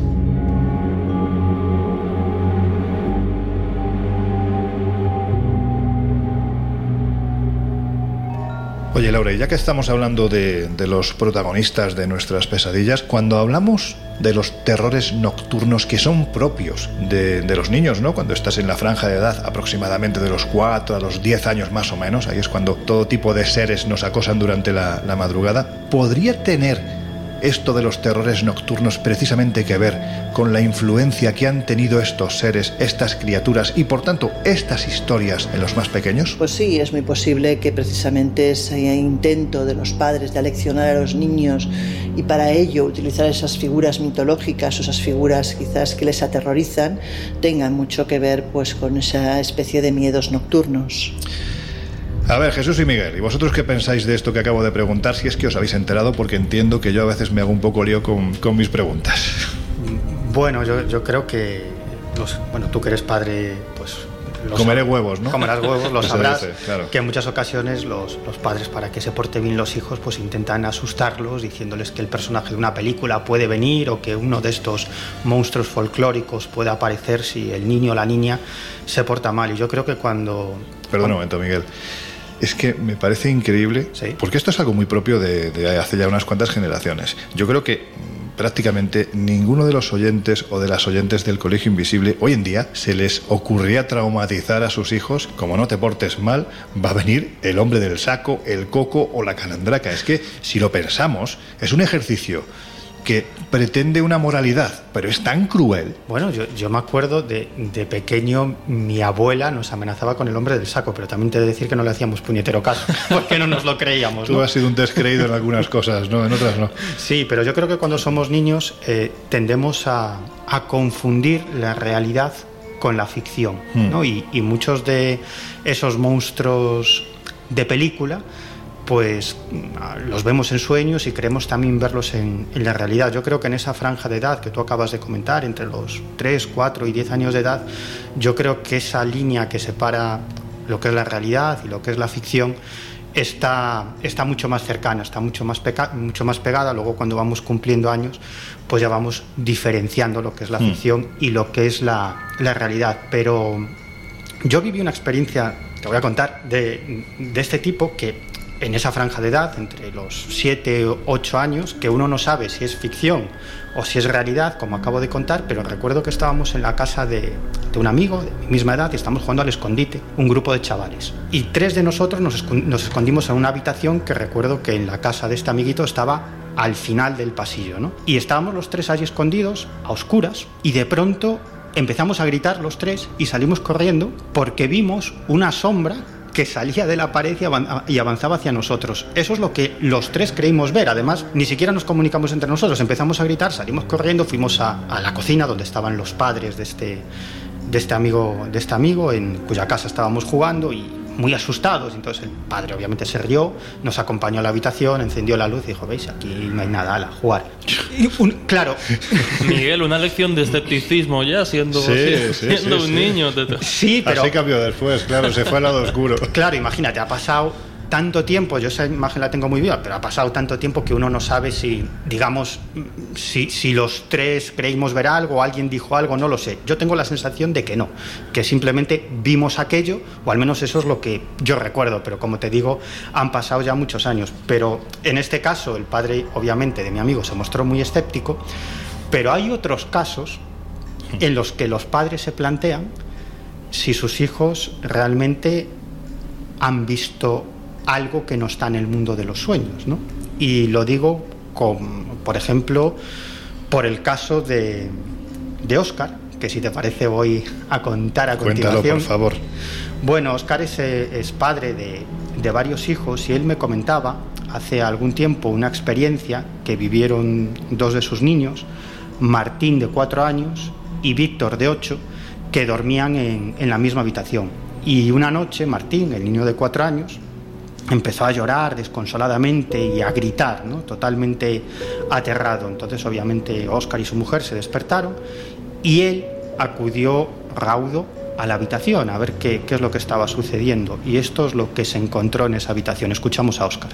Oye, Laura, ya que estamos hablando de, los protagonistas de nuestras pesadillas, cuando hablamos de los terrores nocturnos que son propios de, los niños, ¿no? Cuando estás en la franja de edad aproximadamente de los 4 a los 10 años más o menos, ahí es cuando todo tipo de seres nos acosan durante la madrugada, ¿podría tener esto de los terrores nocturnos precisamente que ver con la influencia que han tenido estos seres, estas criaturas y por tanto estas historias en los más pequeños? Pues sí, es muy posible que precisamente ese intento de los padres de aleccionar a los niños y para ello utilizar esas figuras mitológicas esas figuras quizás que les aterrorizan tengan mucho que ver pues con esa especie de miedos nocturnos. A ver, Jesús y Miguel, ¿y vosotros qué pensáis de esto que acabo de preguntar? Si es que os habéis enterado, porque entiendo que yo a veces me hago un poco lío con, con mis preguntas. Bueno, yo, yo creo que, los, bueno, tú que eres padre, pues... Comeré huevos, ¿no? Comerás huevos, lo sabrás. dice, claro. Que en muchas ocasiones los, los padres, para que se porten bien los hijos, pues intentan asustarlos diciéndoles que el personaje de una película puede venir o que uno de estos monstruos folclóricos puede aparecer si el niño o la niña se porta mal. Y yo creo que cuando... Perdón un momento, Miguel. Es que me parece increíble, porque esto es algo muy propio de, de hace ya unas cuantas generaciones. Yo creo que prácticamente ninguno de los oyentes o de las oyentes del Colegio Invisible hoy en día se les ocurría traumatizar a sus hijos, como no te portes mal, va a venir el hombre del saco, el coco o la calandraca. Es que si lo pensamos, es un ejercicio que pretende una moralidad, pero es tan cruel. Bueno, yo, yo me acuerdo de, de pequeño, mi abuela nos amenazaba con el hombre del saco, pero también te he de decir que no le hacíamos puñetero caso, porque no nos lo creíamos. Tú ¿no? has sido un descreído en algunas cosas, ¿no? En otras no. Sí, pero yo creo que cuando somos niños eh, tendemos a, a confundir la realidad con la ficción, Hmm. ¿no? Y, y muchos de esos monstruos de película, pues los vemos en sueños y queremos también verlos en, en la realidad. Yo creo que en esa franja de edad que tú acabas de comentar, entre los 3, 4 y 10 años de edad, yo creo que esa línea que separa lo que es la realidad y lo que es la ficción está, está mucho más cercana, está mucho más, peca- mucho más pegada. Luego cuando vamos cumpliendo años, pues ya vamos diferenciando lo que es la Mm. ficción y lo que es la, la realidad. Pero yo viví una experiencia, te voy a contar, de, de este tipo que en esa franja de edad, entre los 7 o 8 años, que uno no sabe si es ficción o si es realidad, como acabo de contar, pero recuerdo que estábamos en la casa de, de un amigo de mi misma edad y estamos jugando al escondite, un grupo de chavales. Y tres de nosotros nos, escon- nos escondimos en una habitación que recuerdo que en la casa de este amiguito estaba al final del pasillo, ¿no? Y estábamos los tres allí escondidos, a oscuras, y de pronto empezamos a gritar los tres y salimos corriendo porque vimos una sombra que salía de la pared y avan- y avanzaba hacia nosotros. Eso es lo que los tres creímos ver. Además, ni siquiera nos comunicamos entre nosotros. Empezamos a gritar, salimos corriendo, fuimos a, a la cocina donde estaban los padres de este, de este amigo, de este amigo en cuya casa estábamos jugando y muy asustados. Entonces el padre obviamente se rió, nos acompañó a la habitación, encendió la luz y dijo, veis, aquí no hay nada, a jugar. Y un- claro, Miguel, una lección de escepticismo ya siendo, Sí, sí, siendo sí, un sí. niño. Te- Sí, pero- Así cambió después, claro, se fue al lado oscuro. Claro, imagínate, ha pasado tanto tiempo, yo esa imagen la tengo muy viva, pero ha pasado tanto tiempo que uno no sabe si, digamos, si, los tres creímos ver algo, alguien dijo algo, no lo sé. Yo tengo la sensación de que no, que simplemente vimos aquello, o al menos eso es lo que yo recuerdo, pero como te digo, han pasado ya muchos años. Pero en este caso, el padre, obviamente, de mi amigo se mostró muy escéptico, pero hay otros casos en los que los padres se plantean si sus hijos realmente han visto algo que no está en el mundo de los sueños, ¿no? Y lo digo, con, por ejemplo, por el caso de, de Oscar, que si te parece voy a contar a Cuéntalo, continuación. por favor. Bueno, Oscar es, eh, es padre de, de varios hijos y él me comentaba hace algún tiempo una experiencia que vivieron dos de sus niños, Martín de cuatro años y Víctor de ocho, que dormían en, en la misma habitación. Y una noche Martín, el niño de cuatro años, empezó a llorar desconsoladamente y a gritar, ¿no? totalmente aterrado. Entonces, obviamente, Oscar y su mujer se despertaron y él acudió raudo a la habitación a ver qué, qué es lo que estaba sucediendo. Y esto es lo que se encontró en esa habitación. Escuchamos a Oscar.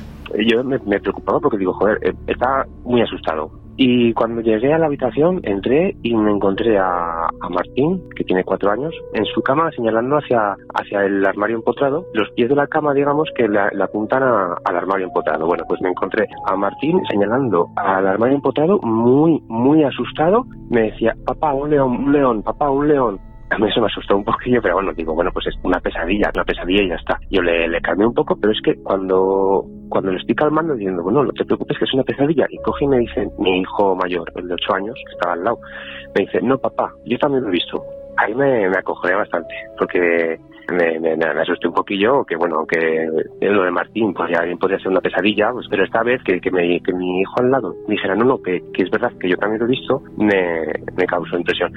yo me, me preocupaba porque digo, joder, eh, estaba muy asustado. Y cuando llegué a la habitación, entré y me encontré a, Martín, que tiene cuatro años, en su cama señalando hacia, hacia el armario empotrado. Los pies de la cama, digamos, que le apuntan a- al armario empotrado. Bueno, pues me encontré a Martín señalando al armario empotrado, muy, muy asustado. Me decía, papá, un león, un león, papá, un león. A mí eso me asustó un poquillo, pero bueno, digo, bueno, pues es una pesadilla, una pesadilla y ya está. Yo le, le calmé un poco, pero es que cuando, cuando le estoy calmando, diciendo, bueno, no te preocupes que es una pesadilla, y coge y me dice, mi hijo mayor, el de ocho años, que estaba al lado, me dice, no, papá, yo también lo he visto. Ahí me, me bastante, porque me, me, me asusté un poquillo, que bueno, que lo de Martín podría, bien podría ser una pesadilla, pues, pero esta vez que, que, me- que mi hijo al lado me dijera, no, no, que, que es verdad que yo también lo he visto, me, me causó impresión.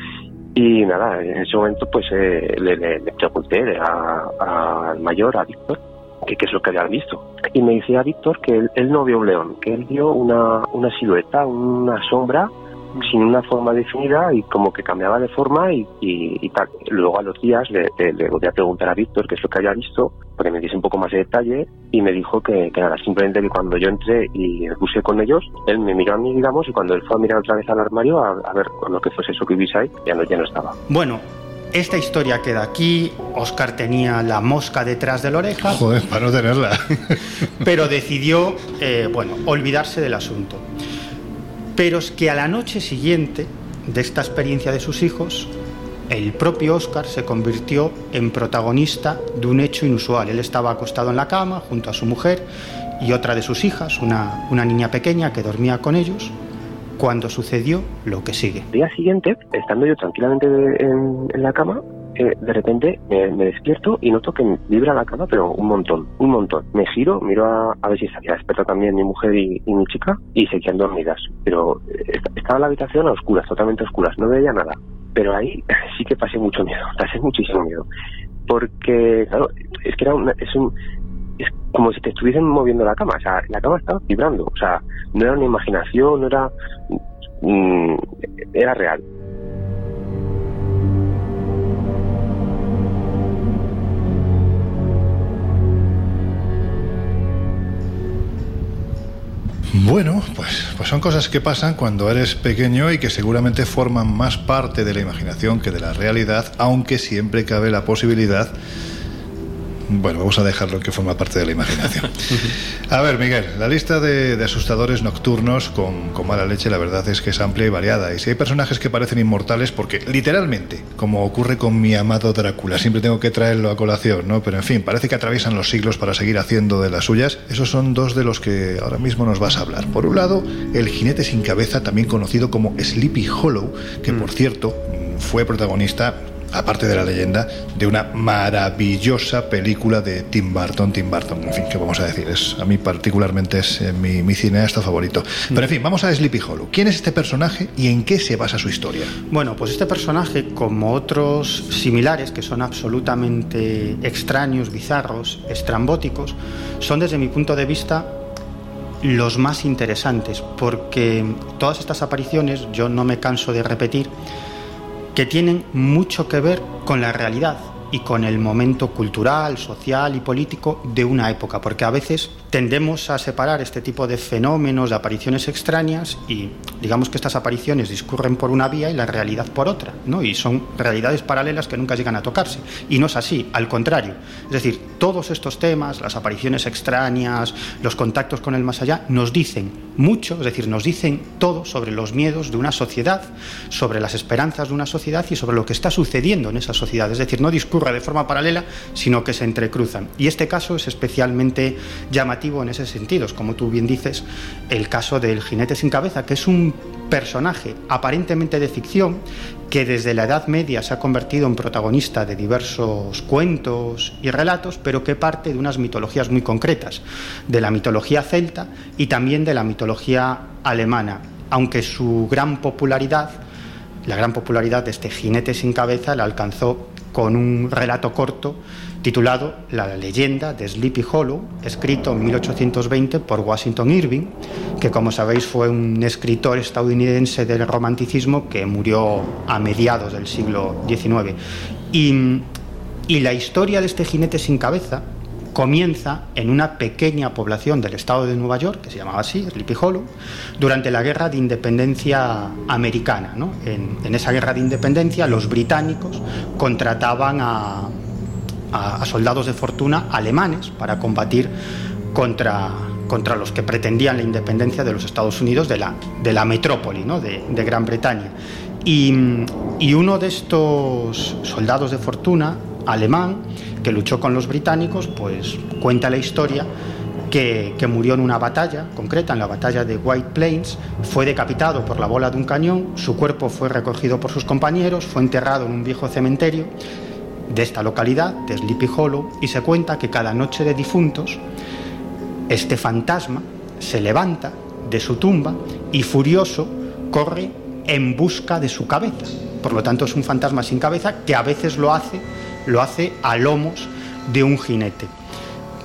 Y nada, en ese momento pues eh, le, le, le pregunté al mayor, a Víctor, qué es lo que habían visto. Y me decía Víctor que él, él no vio un león, que él vio una, una silueta, una sombra sin una forma definida y como que cambiaba de forma y, y- y tal. Luego a los días le, le, le volví a preguntar a Víctor qué es lo que había visto, para que me diese un poco más de detalle y me dijo que, que nada, simplemente que cuando yo entré y me puse con ellos, él me miró a mí, digamos, y cuando él fue a mirar otra vez al armario a, a ver con lo que fuese eso que hubiese ahí, ya no, ya no estaba. Bueno, esta historia queda aquí. Oscar tenía la mosca detrás de la oreja. Joder, para no tenerla. pero decidió, eh, bueno, olvidarse del asunto. Pero es que a la noche siguiente de esta experiencia de sus hijos, el propio Oscar se convirtió en protagonista de un hecho inusual. Él estaba acostado en la cama junto a su mujer y otra de sus hijas, una, una niña pequeña que dormía con ellos, cuando sucedió lo que sigue. El día siguiente, estando yo tranquilamente en, en la cama, eh, de repente me, despierto y noto que vibra la cama, pero un montón, un montón. Me giro, miro a, ver si estaría despierta también mi mujer y, mi chica y seguían dormidas. Pero eh, est- estaba la habitación a oscuras, totalmente oscuras, no veía nada. Pero ahí sí que pasé mucho miedo, pasé muchísimo miedo. Porque, claro, es que era una, es un, es como si te estuviesen moviendo la cama, o sea, la cama estaba vibrando, o sea, no era una imaginación, no era, mm, era real. Bueno, pues, pues son cosas que pasan cuando eres pequeño y que seguramente forman más parte de la imaginación que de la realidad, aunque siempre cabe la posibilidad. Bueno, vamos a dejarlo que forma parte de la imaginación. A ver, Miguel, la lista de, asustadores nocturnos con, con mala leche, la verdad es que es amplia y variada. Y si hay personajes que parecen inmortales, porque literalmente, como ocurre con mi amado Drácula, siempre tengo que traerlo a colación, ¿no? Pero en fin, parece que atraviesan los siglos para seguir haciendo de las suyas. Esos son dos de los que ahora mismo nos vas a hablar. Por un lado, el jinete sin cabeza, también conocido como Sleepy Hollow, que por cierto fue protagonista aparte de la leyenda, de una maravillosa película de Tim Burton. Tim Burton, en fin, ¿qué vamos a decir? Es, a mí particularmente es eh, mi, mi cineasta favorito. Pero en fin, vamos a Sleepy Hollow. ¿Quién es este personaje y en qué se basa su historia? Bueno, pues este personaje, como otros similares que son absolutamente extraños, bizarros, estrambóticos, son desde mi punto de vista los más interesantes, porque todas estas apariciones, yo no me canso de repetir, que tienen mucho que ver con la realidad y con el momento cultural, social y político de una época, porque a veces tendemos a separar este tipo de fenómenos, de apariciones extrañas y digamos que estas apariciones discurren por una vía y la realidad por otra, ¿no? Y son realidades paralelas que nunca llegan a tocarse. Y no es así, al contrario. Es decir, todos estos temas, las apariciones extrañas, los contactos con el más allá, nos dicen mucho, es decir, nos dicen todo sobre los miedos de una sociedad, sobre las esperanzas de una sociedad y sobre lo que está sucediendo en esa sociedad. Es decir, no discurre de forma paralela, sino que se entrecruzan. Y este caso es especialmente en ese sentido. Es como tú bien dices, el caso del jinete sin cabeza, que es un personaje aparentemente de ficción que desde la Edad Media se ha convertido en protagonista de diversos cuentos y relatos, pero que parte de unas mitologías muy concretas, de la mitología celta y también de la mitología alemana, aunque su gran popularidad, la gran popularidad de este jinete sin cabeza la alcanzó con un relato corto titulado La leyenda de Sleepy Hollow, escrito en 1820 por Washington Irving, que como sabéis fue un escritor estadounidense del romanticismo que murió a mediados del siglo XIX. Y, la historia de este jinete sin cabeza comienza en una pequeña población del estado de Nueva York, que se llamaba así, Sleepy Hollow, durante la guerra de independencia americana. ¿no? En esa guerra de independencia los británicos contrataban a, a, soldados de fortuna alemanes para combatir contra, contra los que pretendían la independencia de los Estados Unidos, de la, de la metrópoli ¿no? de, de Gran Bretaña. Y, y uno de estos soldados de fortuna, alemán, que luchó con los británicos, pues cuenta la historia que, que, murió en una batalla concreta, en la batalla de White Plains, fue decapitado por la bola de un cañón, su cuerpo fue recogido por sus compañeros, fue enterrado en un viejo cementerio de esta localidad, de Sleepy Hollow, y se cuenta que cada noche de difuntos, este fantasma se levanta de su tumba y furioso corre en busca de su cabeza. Por lo tanto, es un fantasma sin cabeza que a veces lo hace, lo hace a lomos de un jinete.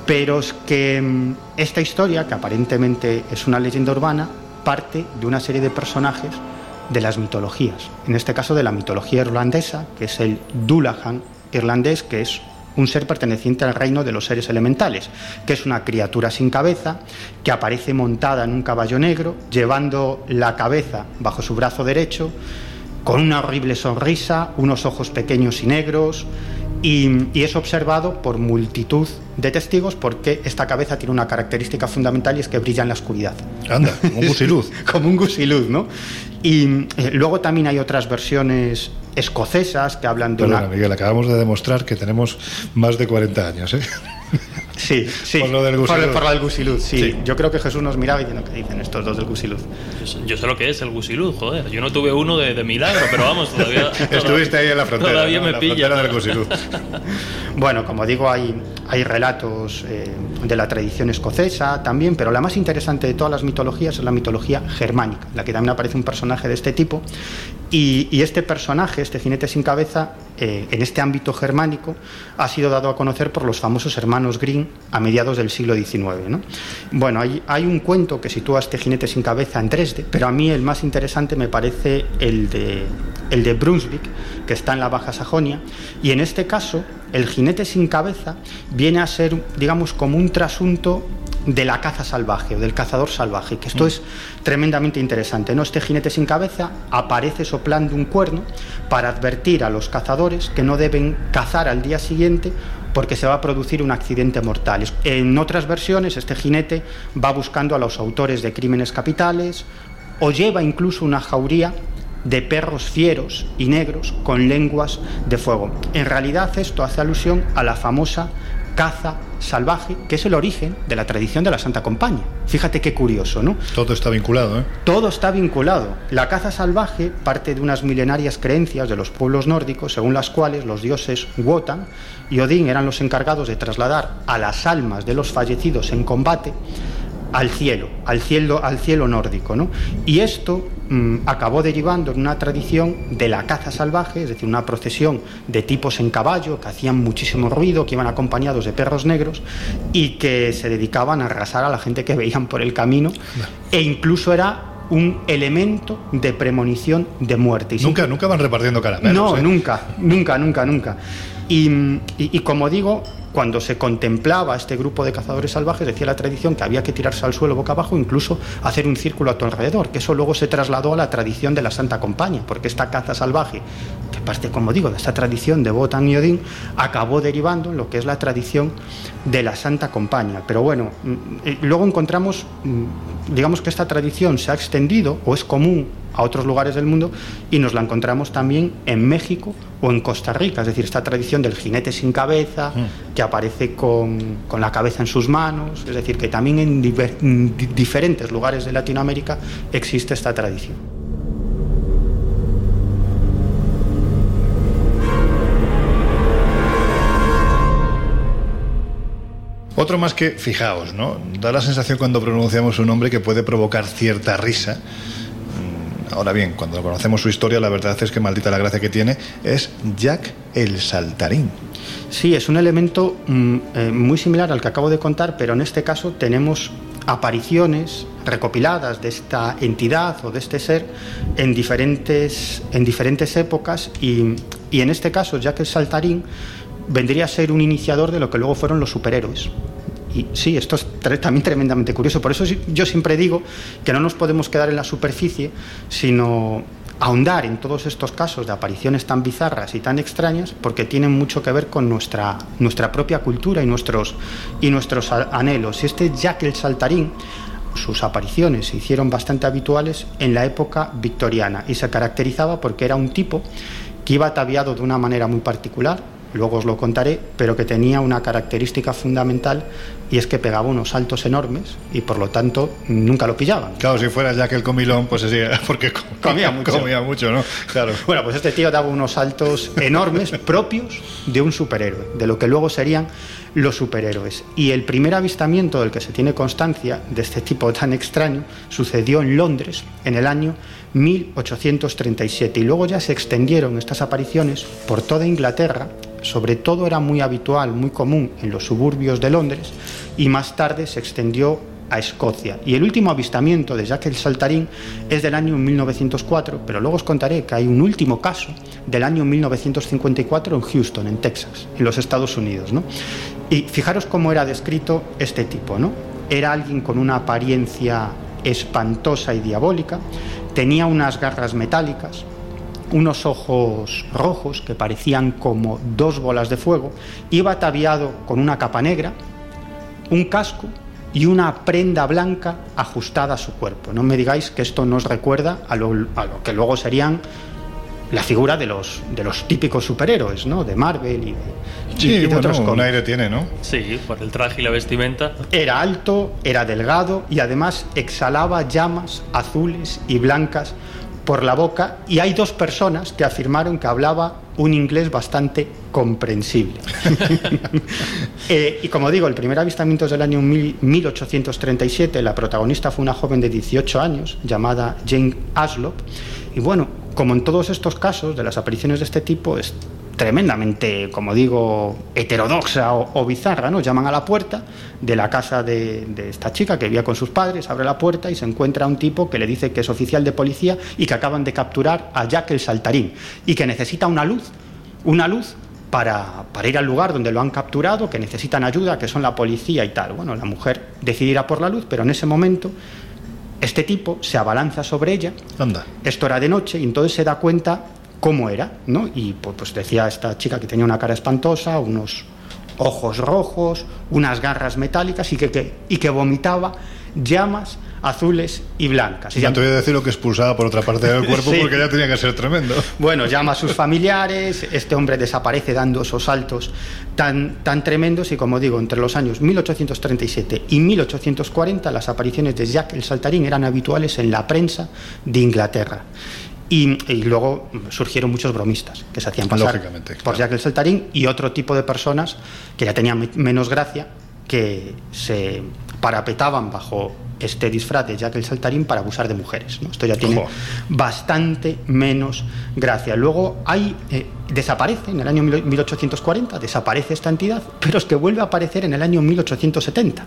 Pero es que mm, esta historia, que aparentemente es una leyenda urbana, parte de una serie de personajes de las mitologías. En este caso de la mitología irlandesa, que es el Dullahan irlandés, que es un ser perteneciente al reino de los seres elementales, que es una criatura sin cabeza, que aparece montada en un caballo negro, llevando la cabeza bajo su brazo derecho, con una horrible sonrisa, unos ojos pequeños y negros, y, y es observado por multitud de testigos porque esta cabeza tiene una característica fundamental y es que brilla en la oscuridad. Anda, como un gusiluz. como un gusiluz, ¿no? Y eh, luego también hay otras versiones escocesas que hablan de Perdona, una... Miguel, acabamos de demostrar que tenemos más de 40 años, ¿eh? Sí, sí. Por lo del gusiluz. por lo del gusiluz, sí. Sí. Yo creo que Jesús nos miraba y diciendo que dicen estos dos del gusiluz. Yo sé- Yo sé lo que es el gusiluz, joder. Yo no tuve uno de, de milagro, pero vamos, todavía. Estuviste ahí en la frontera. Todavía ¿no? me En la pilla. frontera del gusiluz. Bueno, como digo, hay, hay relatos eh, de la tradición escocesa también, pero la más interesante de todas las mitologías es la mitología germánica, en la que también aparece un personaje de este tipo. Y, este personaje, este jinete sin cabeza, eh, en este ámbito germánico, ha sido dado a conocer por los famosos hermanos Grimm a mediados del siglo XIX. ¿no? Bueno, hay, un cuento que sitúa este jinete sin cabeza en Dresde, pero a mí el más interesante me parece el de, el de Brunswick, que está en la Baja Sajonia, y en este caso el jinete sin cabeza viene a ser, digamos, como un trasunto de la caza salvaje o del cazador salvaje, que esto es tremendamente interesante. ¿no? Este jinete sin cabeza aparece soplando un cuerno para advertir a los cazadores que no deben cazar al día siguiente porque se va a producir un accidente mortal. En otras versiones, este jinete va buscando a los autores de crímenes capitales o lleva incluso una jauría de perros fieros y negros con lenguas de fuego. En realidad esto hace alusión a la famosa caza salvaje, que es el origen de la tradición de la Santa Compañía. Fíjate qué curioso, ¿no? Todo está vinculado, ¿eh? Todo está vinculado. La caza salvaje parte de unas milenarias creencias de los pueblos nórdicos, según las cuales los dioses Wotan y Odín eran los encargados de trasladar a las almas de los fallecidos en combate al cielo, al cielo, al cielo nórdico, ¿no? Y esto mm, acabó derivando en una tradición de la caza salvaje, es decir, una procesión de tipos en caballo que hacían muchísimo ruido, que iban acompañados de perros negros y que se dedicaban a arrasar a la gente que veían por el camino e incluso era un elemento de premonición de muerte. Y Nunca, nunca van repartiendo caramelos. no, ¿eh? nunca, nunca, nunca, nunca. Y, como digo, cuando se contemplaba este grupo de cazadores salvajes, decía la tradición que había que tirarse al suelo boca abajo, incluso hacer un círculo a tu alrededor, que eso luego se trasladó a la tradición de la Santa Compañía, porque esta caza salvaje, parte, como digo, de esta tradición de Botan y Odín, acabó derivando en lo que es la tradición de la Santa Compañía. Pero bueno, mm, eh, luego encontramos, mm, digamos que esta tradición se ha extendido o es común a otros lugares del mundo y nos la encontramos también en México o en Costa Rica, es decir, esta tradición del jinete sin cabeza que aparece con, con la cabeza en sus manos, es decir, que también en diver- en di- diferentes lugares de Latinoamérica existe esta tradición. Otro más que, fijaos, ¿no? Da la sensación cuando pronunciamos un nombre que puede provocar cierta risa. Mm, Ahora bien, cuando conocemos su historia, la verdad es que maldita la gracia que tiene, es Jack el Saltarín. Sí, es un elemento mm, eh, muy similar al que acabo de contar, pero en este caso tenemos apariciones recopiladas de esta entidad o de este ser en diferentes, en diferentes épocas y, y en este caso Jack el Saltarín vendría a ser un iniciador de lo que luego fueron los superhéroes. Y sí, esto es también tremendamente curioso. Por eso yo siempre digo que no nos podemos quedar en la superficie, sino ahondar en todos estos casos de apariciones tan bizarras y tan extrañas, porque tienen mucho que ver con nuestra, nuestra propia cultura y nuestros, y nuestros anhelos. Este Jack el Saltarín, sus apariciones se hicieron bastante habituales en la época victoriana y se caracterizaba porque era un tipo que iba ataviado de una manera muy particular, luego os lo contaré, pero que tenía una característica fundamental y es que pegaba unos saltos enormes y por lo tanto nunca lo pillaban. Claro, si fuera Jack el comilón, pues sí, porque com- Comía mucho. Comía mucho, ¿no? Claro. Bueno, pues este tío daba unos saltos enormes propios de un superhéroe, de lo que luego serían los superhéroes. Y el primer avistamiento del que se tiene constancia de este tipo tan extraño sucedió en Londres en el año 1837 y luego ya se extendieron estas apariciones por toda Inglaterra sobre todo era muy habitual, muy común en los suburbios de Londres y más tarde se extendió a Escocia. Y el último avistamiento de Jack el Saltarín es del año 1904, pero luego os contaré que hay un último caso del año 1954 en Houston, en Texas, en los Estados Unidos. ¿no? Y fijaros cómo era descrito este tipo. ¿no? Era alguien con una apariencia espantosa y diabólica, tenía unas garras metálicas, unos ojos rojos que parecían como dos bolas de fuego, iba ataviado con una capa negra, un casco y una prenda blanca ajustada a su cuerpo. No me digáis que esto nos recuerda a lo, a lo que luego serían la figura de los, de los típicos superhéroes, ¿no? De Marvel y de, y Sí, de bueno, otros un aire tiene, ¿no? Sí, por el traje y la vestimenta. Era alto, era delgado y además exhalaba llamas azules y blancas por la boca y hay dos personas que afirmaron que hablaba un inglés bastante comprensible. Eh, y como digo, el primer avistamiento es del año mil- 1837, la protagonista fue una joven de 18 años llamada Jane Aslop y bueno, como en todos estos casos de las apariciones de este tipo es tremendamente, como digo, heterodoxa o, o bizarra, ¿no? Llaman a la puerta de la casa de, de esta chica que vivía con sus padres, abre la puerta y se encuentra un tipo que le dice que es oficial de policía y que acaban de capturar a Jack el Saltarín y que necesita una luz, una luz para, para ir al lugar donde lo han capturado, que necesitan ayuda, que son la policía y tal. Bueno, la mujer decide ir a por la luz, pero en ese momento este tipo se abalanza sobre ella. Anda. Esto era de noche y entonces se da cuenta cómo era, ¿no? Y pues, pues decía esta chica que tenía una cara espantosa, unos ojos rojos, unas garras metálicas y que, que- y que vomitaba llamas azules y blancas. Ya te voy a decir lo que expulsaba por otra parte del cuerpo Sí. porque ya tenía que ser tremendo. Bueno, llama a sus familiares, este hombre desaparece dando esos saltos tan, tan tremendos y como digo, entre los años 1837 y 1840 las apariciones de Jack el Saltarín eran habituales en la prensa de Inglaterra. Y, y luego surgieron muchos bromistas que se hacían pasar por Jack el Saltarín y otro tipo de personas que ya tenían me- menos gracia que se parapetaban bajo este disfraz de Jack el Saltarín para abusar de mujeres. ¿no? Esto ya tiene Ojo. bastante menos gracia. Luego hay, eh, desaparece en el año mil- 1840, desaparece esta entidad, pero es que vuelve a aparecer en el año 1870.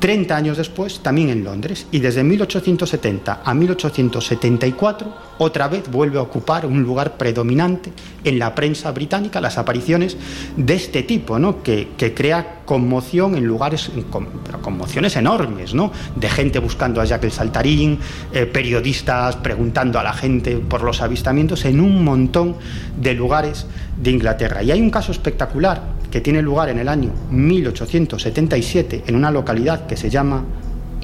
30 años después, también en Londres, y desde 1870 a 1874, otra vez vuelve a ocupar un lugar predominante en la prensa británica, las apariciones de este tipo, ¿no? que, que crea conmoción en lugares, pero conmociones enormes, ¿no? de gente buscando a Jack el Saltarín, eh, periodistas preguntando a la gente por los avistamientos en un montón de lugares de Inglaterra. Y hay un caso espectacular que tiene lugar en el año 1877 en una localidad que se llama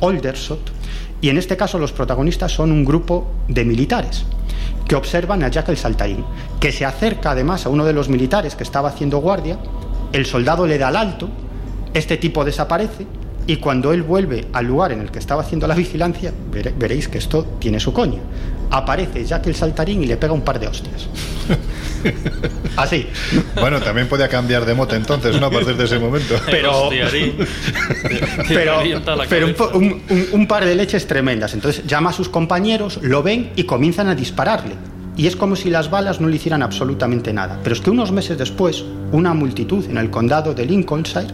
Aldershot y en este caso los protagonistas son un grupo de militares que observan a Jack el Saltarín, que se acerca además a uno de los militares que estaba haciendo guardia, el soldado le da el alto, este tipo desaparece y cuando él vuelve al lugar en el que estaba haciendo la vigilancia, veréis que esto tiene su coña. Aparece Jack el Saltarín y le pega un par de hostias. Así. Bueno, también podía cambiar de moto entonces, ¿no? A partir de ese momento. Pero- pero, pero un- un par de leches tremendas. Entonces llama a sus compañeros, lo ven y comienzan a dispararle. Y es como si las balas no le hicieran absolutamente nada. Pero es que unos meses después, una multitud en el condado de Lincolnshire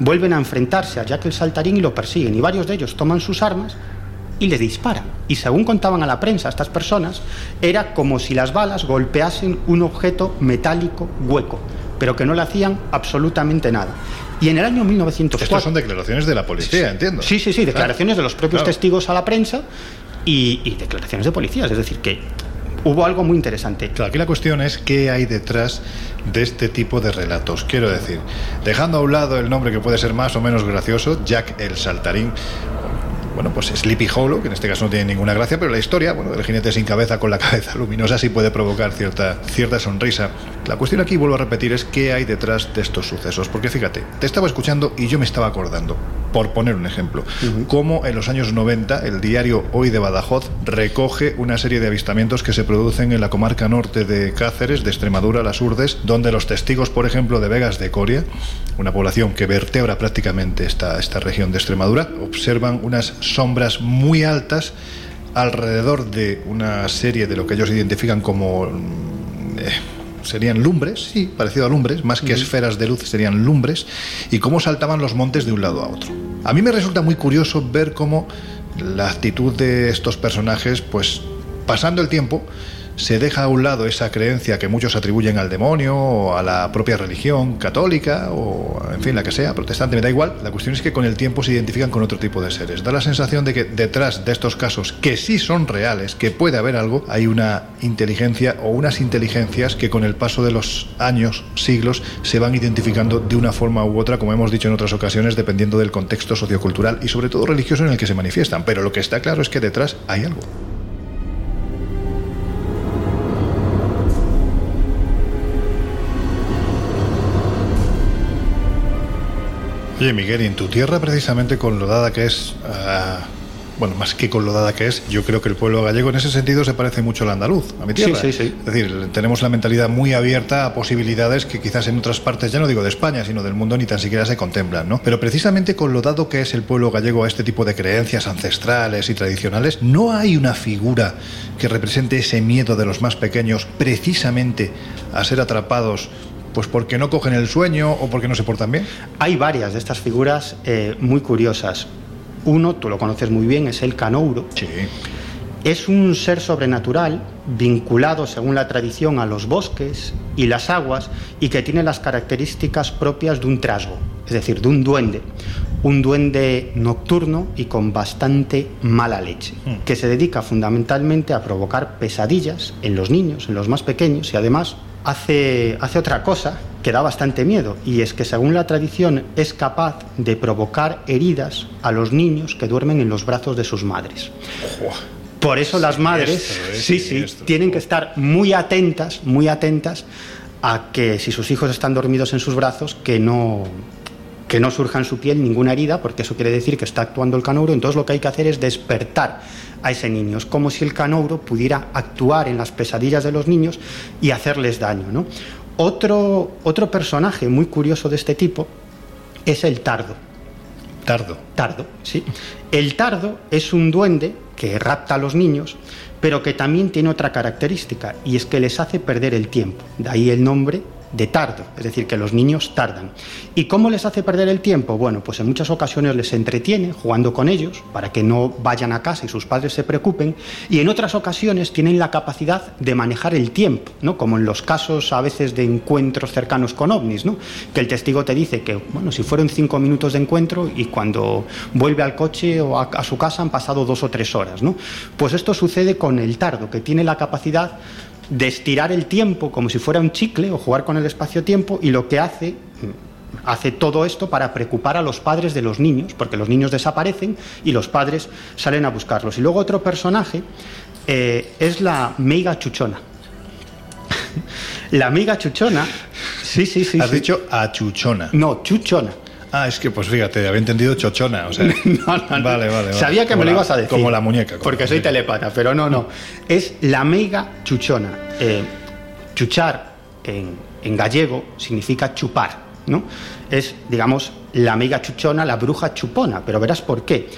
vuelven a enfrentarse a Jack el Saltarín y lo persiguen. Y varios de ellos toman sus armas y le disparan. Y según contaban a la prensa estas personas, era como si las balas golpeasen un objeto metálico hueco, pero que no le hacían absolutamente nada. Y en el año 1904... Estos son declaraciones de la policía, entiendo. Sí, sí, sí, declaraciones de los propios Claro. testigos a la prensa y, y declaraciones de policías. Es decir, que hubo algo muy interesante. Claro, aquí la cuestión es qué hay detrás de este tipo de relatos. Quiero decir, dejando a un lado el nombre que puede ser más o menos gracioso, Jack el Saltarín. Bueno, pues Sleepy Hollow, que en este caso no tiene ninguna gracia, pero la historia, bueno, del jinete sin cabeza con la cabeza luminosa sí puede provocar cierta, cierta sonrisa. La cuestión aquí, vuelvo a repetir, es qué hay detrás de estos sucesos. Porque fíjate, te estaba escuchando y yo me estaba acordando, por poner un ejemplo, cómo en los años 90 el diario Hoy de Badajoz recoge una serie de avistamientos que se producen en la comarca norte de Cáceres, de Extremadura, las Urdes, donde los testigos, por ejemplo, de Vegas de Coria, una población que vertebra prácticamente esta, esta región de Extremadura, observan unas sombras muy altas alrededor de una serie de lo que ellos identifican como mm, eh, serían lumbres, sí, parecido a lumbres, más que esferas de luz serían lumbres, y cómo saltaban los montes de un lado a otro. A mí me resulta muy curioso ver cómo la actitud de estos personajes, pues pasando el tiempo, se deja a un lado esa creencia que muchos atribuyen al demonio o a la propia religión católica o, en fin, la que sea, protestante, me da igual. La cuestión es que con el tiempo se identifican con otro tipo de seres. Da la sensación de que detrás de estos casos, que sí son reales, que puede haber algo, hay una inteligencia o unas inteligencias que con el paso de los años, siglos, se van identificando de una forma u otra, como hemos dicho en otras ocasiones, dependiendo del contexto sociocultural y sobre todo religioso en el que se manifiestan. Pero lo que está claro es que detrás hay algo. Oye, Miguel, y en tu tierra, precisamente con lo dada que es, ah, bueno, más que con lo dada que es, yo creo que el pueblo gallego en ese sentido se parece mucho al andaluz, a mi tierra. Sí, sí, sí. Es decir, tenemos la mentalidad muy abierta a posibilidades que quizás en otras partes, ya no digo de España, sino del mundo, ni tan siquiera se contemplan, ¿no? Pero precisamente con lo dado que es el pueblo gallego a este tipo de creencias ancestrales y tradicionales, no hay una figura que represente ese miedo de los más pequeños precisamente a ser atrapados pues porque no cogen el sueño o porque no se portan bien. Hay varias de estas figuras eh, muy curiosas. Uno, tú lo conoces muy bien, es el canouro. Sí. Es un ser sobrenatural vinculado, según la tradición, a los bosques y las aguas y que tiene las características propias de un trasgo, es decir, de un duende. Un duende nocturno y con bastante mala leche, que se dedica fundamentalmente a provocar pesadillas en los niños, en los más pequeños y además hace, hace otra cosa que da bastante miedo y es que según la tradición es capaz de provocar heridas a los niños que duermen en los brazos de sus madres. Por eso las madres, sí, sí, tienen que estar muy atentas, muy atentas a que si sus hijos están dormidos en sus brazos, que no que no surja en su piel ninguna herida, porque eso quiere decir que está actuando el canouro, entonces lo que hay que hacer es despertar a ese niño. Es como si el canouro pudiera actuar en las pesadillas de los niños y hacerles daño. ¿no? Otro, otro personaje muy curioso de este tipo es el tardo. Tardo. Tardo, sí. El tardo es un duende que rapta a los niños, pero que también tiene otra característica, y es que les hace perder el tiempo. De ahí el nombre de tardo, es decir, que los niños tardan. ¿Y cómo les hace perder el tiempo? Bueno, pues en muchas ocasiones les entretiene jugando con ellos para que no vayan a casa y sus padres se preocupen, y en otras ocasiones tienen la capacidad de manejar el tiempo, ¿no? Como en los casos a veces de encuentros cercanos con ovnis, ¿no? Que el testigo te dice que, bueno, si fueron cinco minutos de encuentro y cuando vuelve al coche o a, a su casa han pasado dos o tres horas, ¿no? Pues esto sucede con el tardo, que tiene la capacidad de estirar el tiempo como si fuera un chicle o jugar con el espacio-tiempo y lo que hace hace todo esto para preocupar a los padres de los niños, porque los niños desaparecen y los padres salen a buscarlos. Y luego otro personaje eh, es la meiga chuchona. la meiga chuchona, sí, sí, sí. Has sí. dicho achuchona. No, chuchona. Ah, es que pues fíjate, había entendido chochona. O sea, Vale, vale, vale. Sabía que me lo ibas a decir. Como la muñeca. como Porque soy telepata, pero no, no. Es la meiga chuchona. Eh, chuchar en, en gallego significa chupar, ¿no? Es, digamos, la meiga chuchona, la bruja chupona. Pero verás por qué.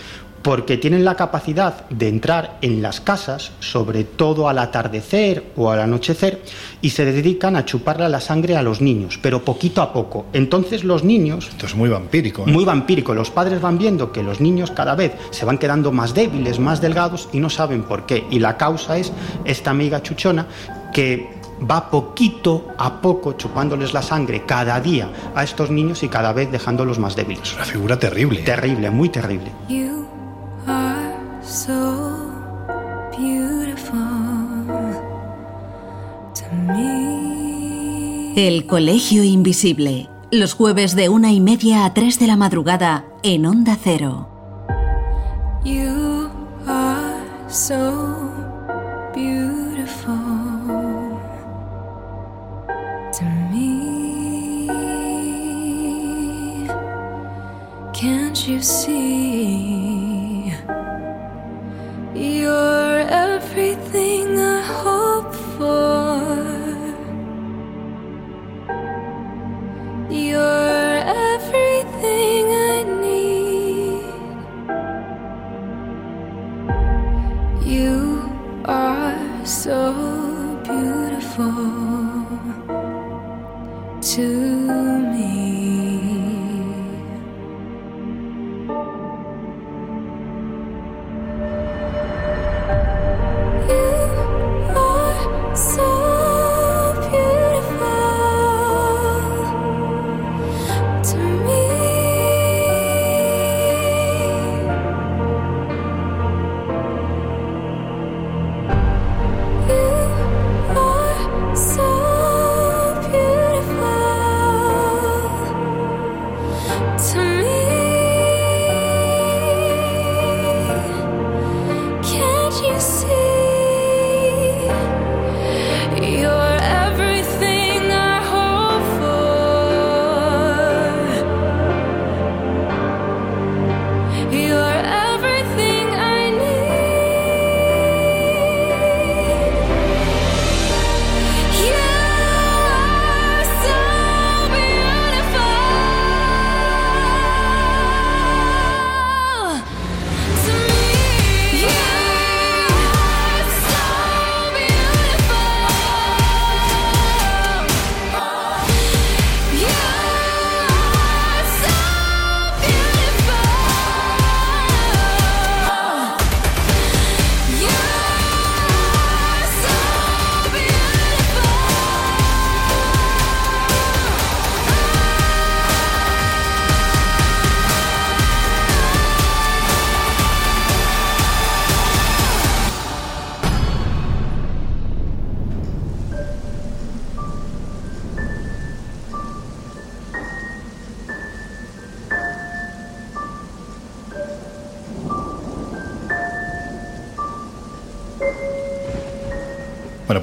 Porque tienen la capacidad de entrar en las casas, sobre todo al atardecer o al anochecer, y se dedican a chuparle la sangre a los niños, pero poquito a poco. Entonces los niños Esto es muy vampírico. ¿eh? muy vampírico. Los padres van viendo que los niños cada vez se van quedando más débiles, más delgados y no saben por qué. Y la causa es esta amiga chuchona que va poquito a poco chupándoles la sangre cada día a estos niños y cada vez dejándolos más débiles. Es una figura terrible. Terrible, muy terrible. You El Colegio Invisible. Los jueves de una y media a tres de la madrugada en Onda Cero. You are so beautiful to me. Can't you see? So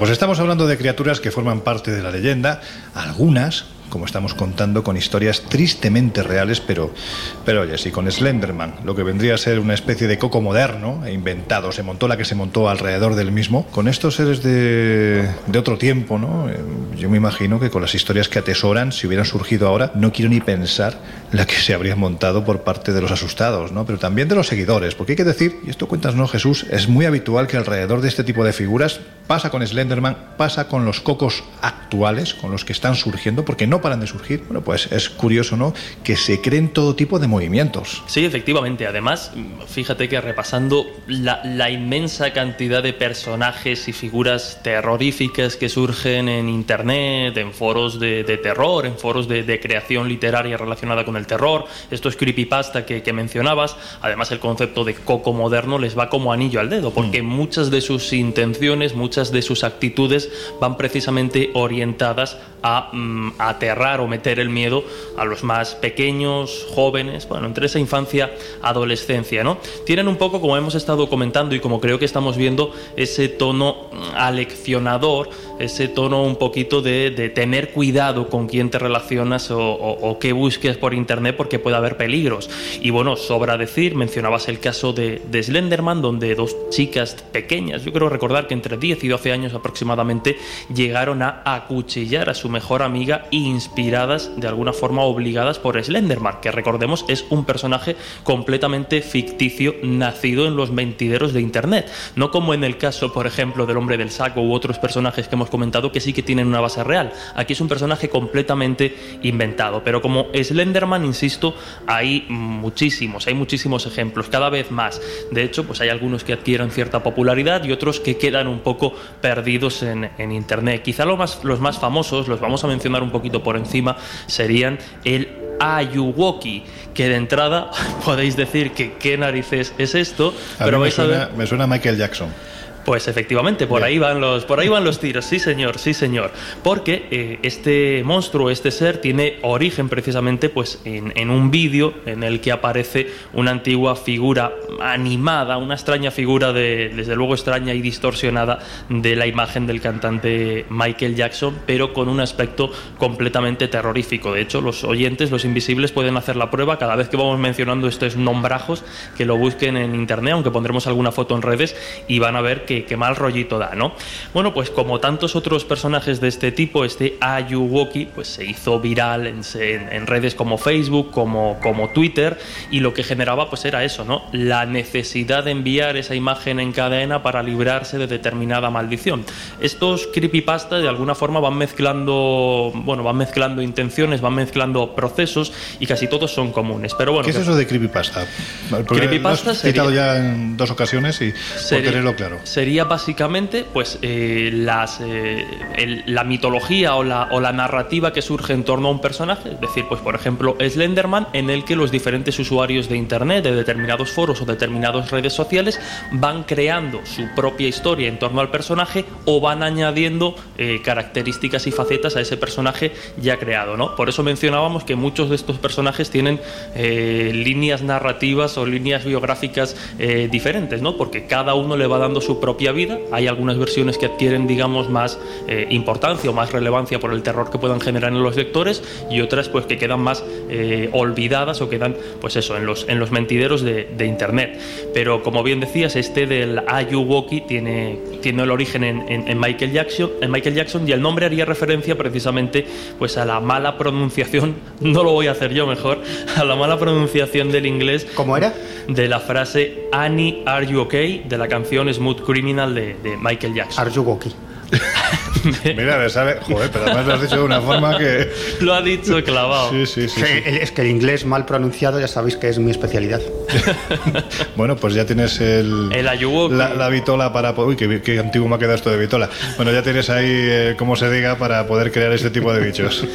pues estamos hablando de criaturas que forman parte de la leyenda, algunas, como estamos contando, con historias tristemente reales, pero, pero oye, sí, con Slenderman, lo que vendría a ser una especie de coco moderno e inventado, se montó la que se montó alrededor del mismo, con estos seres de, de otro tiempo, ¿no? Eh, Yo me imagino que con las historias que atesoran, si hubieran surgido ahora, no quiero ni pensar la que se habría montado por parte de los asustados, ¿no? Pero también de los seguidores, porque hay que decir, y esto cuentas, ¿no, Jesús? Es muy habitual que alrededor de este tipo de figuras pasa con Slenderman, pasa con los cocos actuales, con los que están surgiendo, porque no paran de surgir. Bueno, pues es curioso, ¿no? Que se creen todo tipo de movimientos. Sí, efectivamente. Además, fíjate que repasando la, inmensa cantidad de personajes y figuras terroríficas que surgen en Internet, en foros de, de terror, en foros de, de creación literaria relacionada con el terror, estos creepypasta que, que mencionabas, además el concepto de coco moderno les va como anillo al dedo, porque muchas de sus intenciones, muchas de sus actitudes van precisamente orientadas a mm, aterrar o meter el miedo a los más pequeños, jóvenes, bueno, entre esa infancia, adolescencia, ¿no? Tienen un poco, como hemos estado comentando y como creo que estamos viendo, ese tono mm, aleccionador, ese tono un poquito de, tener cuidado con quién te relacionas o qué busques por internet porque puede haber peligros. Y bueno, sobra decir, mencionabas el caso de, de Slenderman, donde dos chicas pequeñas, yo creo recordar que entre 10 y 12 años aproximadamente, llegaron a acuchillar a su mejor amiga inspiradas de alguna forma obligadas por Slenderman, que recordemos es un personaje completamente ficticio nacido en los mentideros de internet, no como en el caso, por ejemplo, del hombre del saco u otros personajes que hemos comentado que sí que tienen una base real. Aquí es un personaje completamente inventado, pero como Slenderman, insisto, hay muchísimos, hay muchísimos ejemplos, cada vez más. De hecho, pues hay algunos que adquieren cierta popularidad y otros que quedan un poco perdidos en, en internet. Quizá lo más, los más famosos, los vamos a mencionar un poquito por encima, serían el Ayuwoki, que de entrada podéis decir que qué narices es esto, A pero mí me vais a ver... suena, me suena a Michael Jackson. Pues efectivamente, por ahí van los, por ahí van los tiros, sí señor, sí señor. Porque eh, este monstruo, este ser, tiene origen precisamente pues, en, en un vídeo en el que aparece una antigua figura animada, una extraña figura de, desde luego extraña y distorsionada de la imagen del cantante Michael Jackson, pero con un aspecto completamente terrorífico. De hecho, los oyentes, los invisibles, pueden hacer la prueba cada vez que vamos mencionando estos nombrajos, que lo busquen en internet, aunque pondremos alguna foto en redes, y van a ver que, que mal rollito da, ¿no? Bueno, pues como tantos otros personajes de este tipo, este Ayuwoki pues se hizo viral en, en- en redes como Facebook, como, como Twitter, y lo que generaba pues era eso, ¿no? La necesidad de enviar esa imagen en cadena para librarse de determinada maldición. Estos creepypasta de alguna forma van mezclando, bueno, van mezclando intenciones, van mezclando procesos y casi todos son comunes. Pero bueno, ¿Qué es eso de creepypasta? Creepypasta lo has citado sería- ya en dos ocasiones y por tenerlo claro. Sería básicamente pues eh, eh, la mitología o la, narrativa que surge en torno a un personaje, es decir, pues por ejemplo Slenderman, en el que los diferentes usuarios de internet, de determinados foros o determinadas redes sociales van creando su propia historia en torno al personaje o van añadiendo eh, características y facetas a ese personaje ya creado, ¿no? Por eso mencionábamos que muchos de estos personajes tienen líneas narrativas o líneas biográficas diferentes, ¿no? Porque cada uno le va dando su propia vida. Hay algunas versiones que adquieren, digamos, más eh, importancia o más relevancia por el terror que puedan generar en los lectores y otras, pues, que quedan más eh, olvidadas o quedan, pues eso, en los, en los mentideros de, de Internet. Pero como bien decías, este del Ayuwoki tiene, tiene el origen en, en- en Michael Jackson, en Michael Jackson y el nombre haría referencia precisamente pues a la mala pronunciación, no lo voy a hacer yo mejor, a la mala pronunciación del inglés. ¿Cómo era? De la frase Annie, are you okay? de la canción Smooth Criminal de, de Michael Jackson. Okay? Mira, le sabe. Joder, pero además lo has dicho de una forma que. Lo ha dicho clavado. Sí, sí, sí. Sí. Es que el inglés mal pronunciado ya sabéis que es mi especialidad. Bueno, pues ya tienes el. El Ayuwoki. La, la vitola para. Uy, qué, qué antiguo me ha quedado esto de vitola. Bueno, ya tienes ahí, eh, como se diga, para poder crear este tipo de bichos.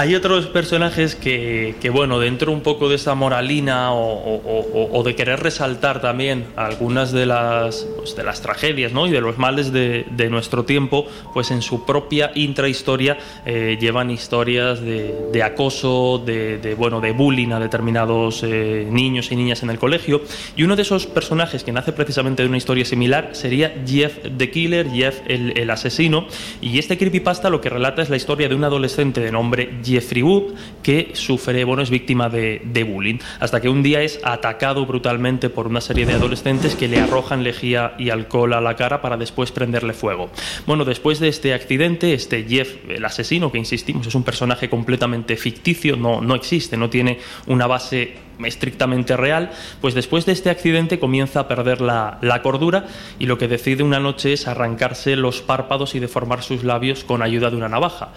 Hay otros personajes que, bueno, dentro un poco de esa moralina o, de querer resaltar también algunas de las, pues, de las tragedias ¿no? y de los males de, nuestro tiempo, pues en su propia intrahistoria eh, llevan historias de, acoso, de, bueno, de bullying a determinados eh, niños y niñas en el colegio. Y uno de esos personajes que nace precisamente de una historia similar sería Jeff the Killer, Jeff el, el asesino. Y este creepypasta lo que relata es la historia de un adolescente de nombre Jeffrey Wood que sufre, bueno, es víctima de, de bullying. Hasta que un día es atacado brutalmente por una serie de adolescentes que le arrojan lejía y alcohol a la cara para después prenderle fuego. Bueno, después de este accidente, este Jeff, el asesino, que insistimos, es un personaje completamente ficticio, no, no existe, no tiene una base estrictamente real, pues después de este accidente comienza a perder la, la cordura y lo que decide una noche es arrancarse los párpados y deformar sus labios con ayuda de una navaja.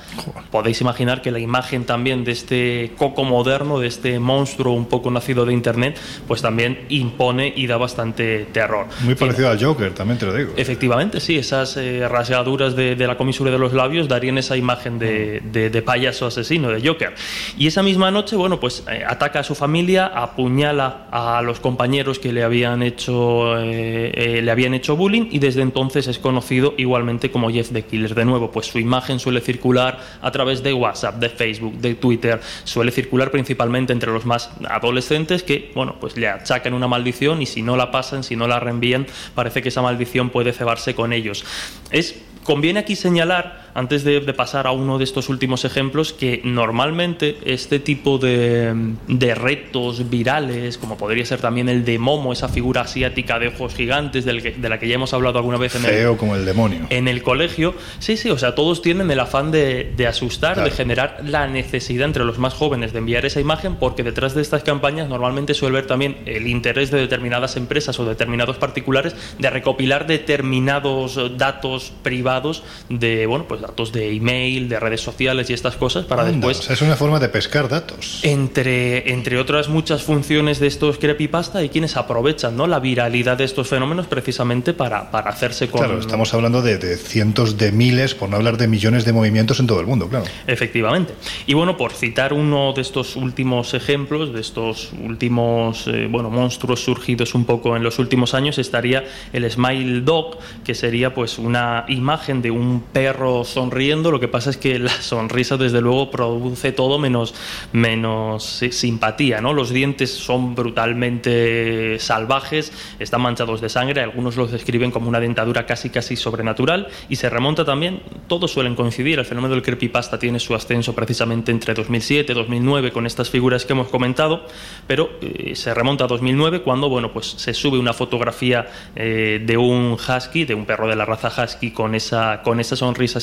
Podéis imaginar que la imagen también de este coco moderno, de este monstruo un poco nacido de internet, pues también impone y da bastante terror. Muy parecido al Joker, también te lo digo. Efectivamente, sí, esas eh, rasgaduras de, de la comisura de los labios darían esa imagen de, de- de payaso asesino, de Joker. Y esa misma noche, bueno, pues eh, ataca a su familia, apuñala a los compañeros que le habían hecho, eh, eh, le habían hecho bullying y desde entonces es conocido igualmente como Jeff the Killer. De nuevo, pues su imagen suele circular a través de WhatsApp, de Facebook, de Twitter, suele circular principalmente entre los más adolescentes que, bueno, pues le achacan una maldición y si no la pasan, si no la reenvían, parece que esa maldición puede cebarse con ellos. Es Conviene aquí señalar, antes de, de pasar a uno de estos últimos ejemplos, que normalmente este tipo de, de retos virales, como podría ser también el de Momo, esa figura asiática de ojos gigantes del que- de la que ya hemos hablado alguna vez en el, Feo como el demonio. en el colegio, sí, sí, o sea, todos tienen el afán de, de asustar, Claro. de generar la necesidad entre los más jóvenes de enviar esa imagen, porque detrás de estas campañas normalmente suele haber también el interés de determinadas empresas o determinados particulares de recopilar determinados datos privados de, bueno, pues datos de email, de redes sociales y estas cosas para Anda, después o sea, es una forma de pescar datos. entre, entre otras muchas funciones de estos creepypasta hay quienes aprovechan ¿no? la viralidad de estos fenómenos precisamente para, para hacerse con Claro, estamos hablando de, de cientos de miles, por no hablar de millones de movimientos en todo el mundo, claro. Efectivamente. Y bueno, por citar uno de estos últimos ejemplos, de estos últimos eh, bueno, monstruos surgidos un poco en los últimos años, estaría el Smile Dog, que sería pues una imagen de un perro sonriendo, lo que pasa es que la sonrisa desde luego produce todo menos, menos sí, simpatía, ¿no? Los dientes son brutalmente salvajes, están manchados de sangre, algunos los describen como una dentadura casi casi sobrenatural y se remonta también, todos suelen coincidir, el fenómeno del creepypasta tiene su ascenso precisamente entre 2007 y 2009 con estas figuras que hemos comentado, pero eh, se remonta a 2009 cuando, bueno, pues se sube una fotografía eh, de un husky, de un perro de la raza husky con esa, con esa sonrisa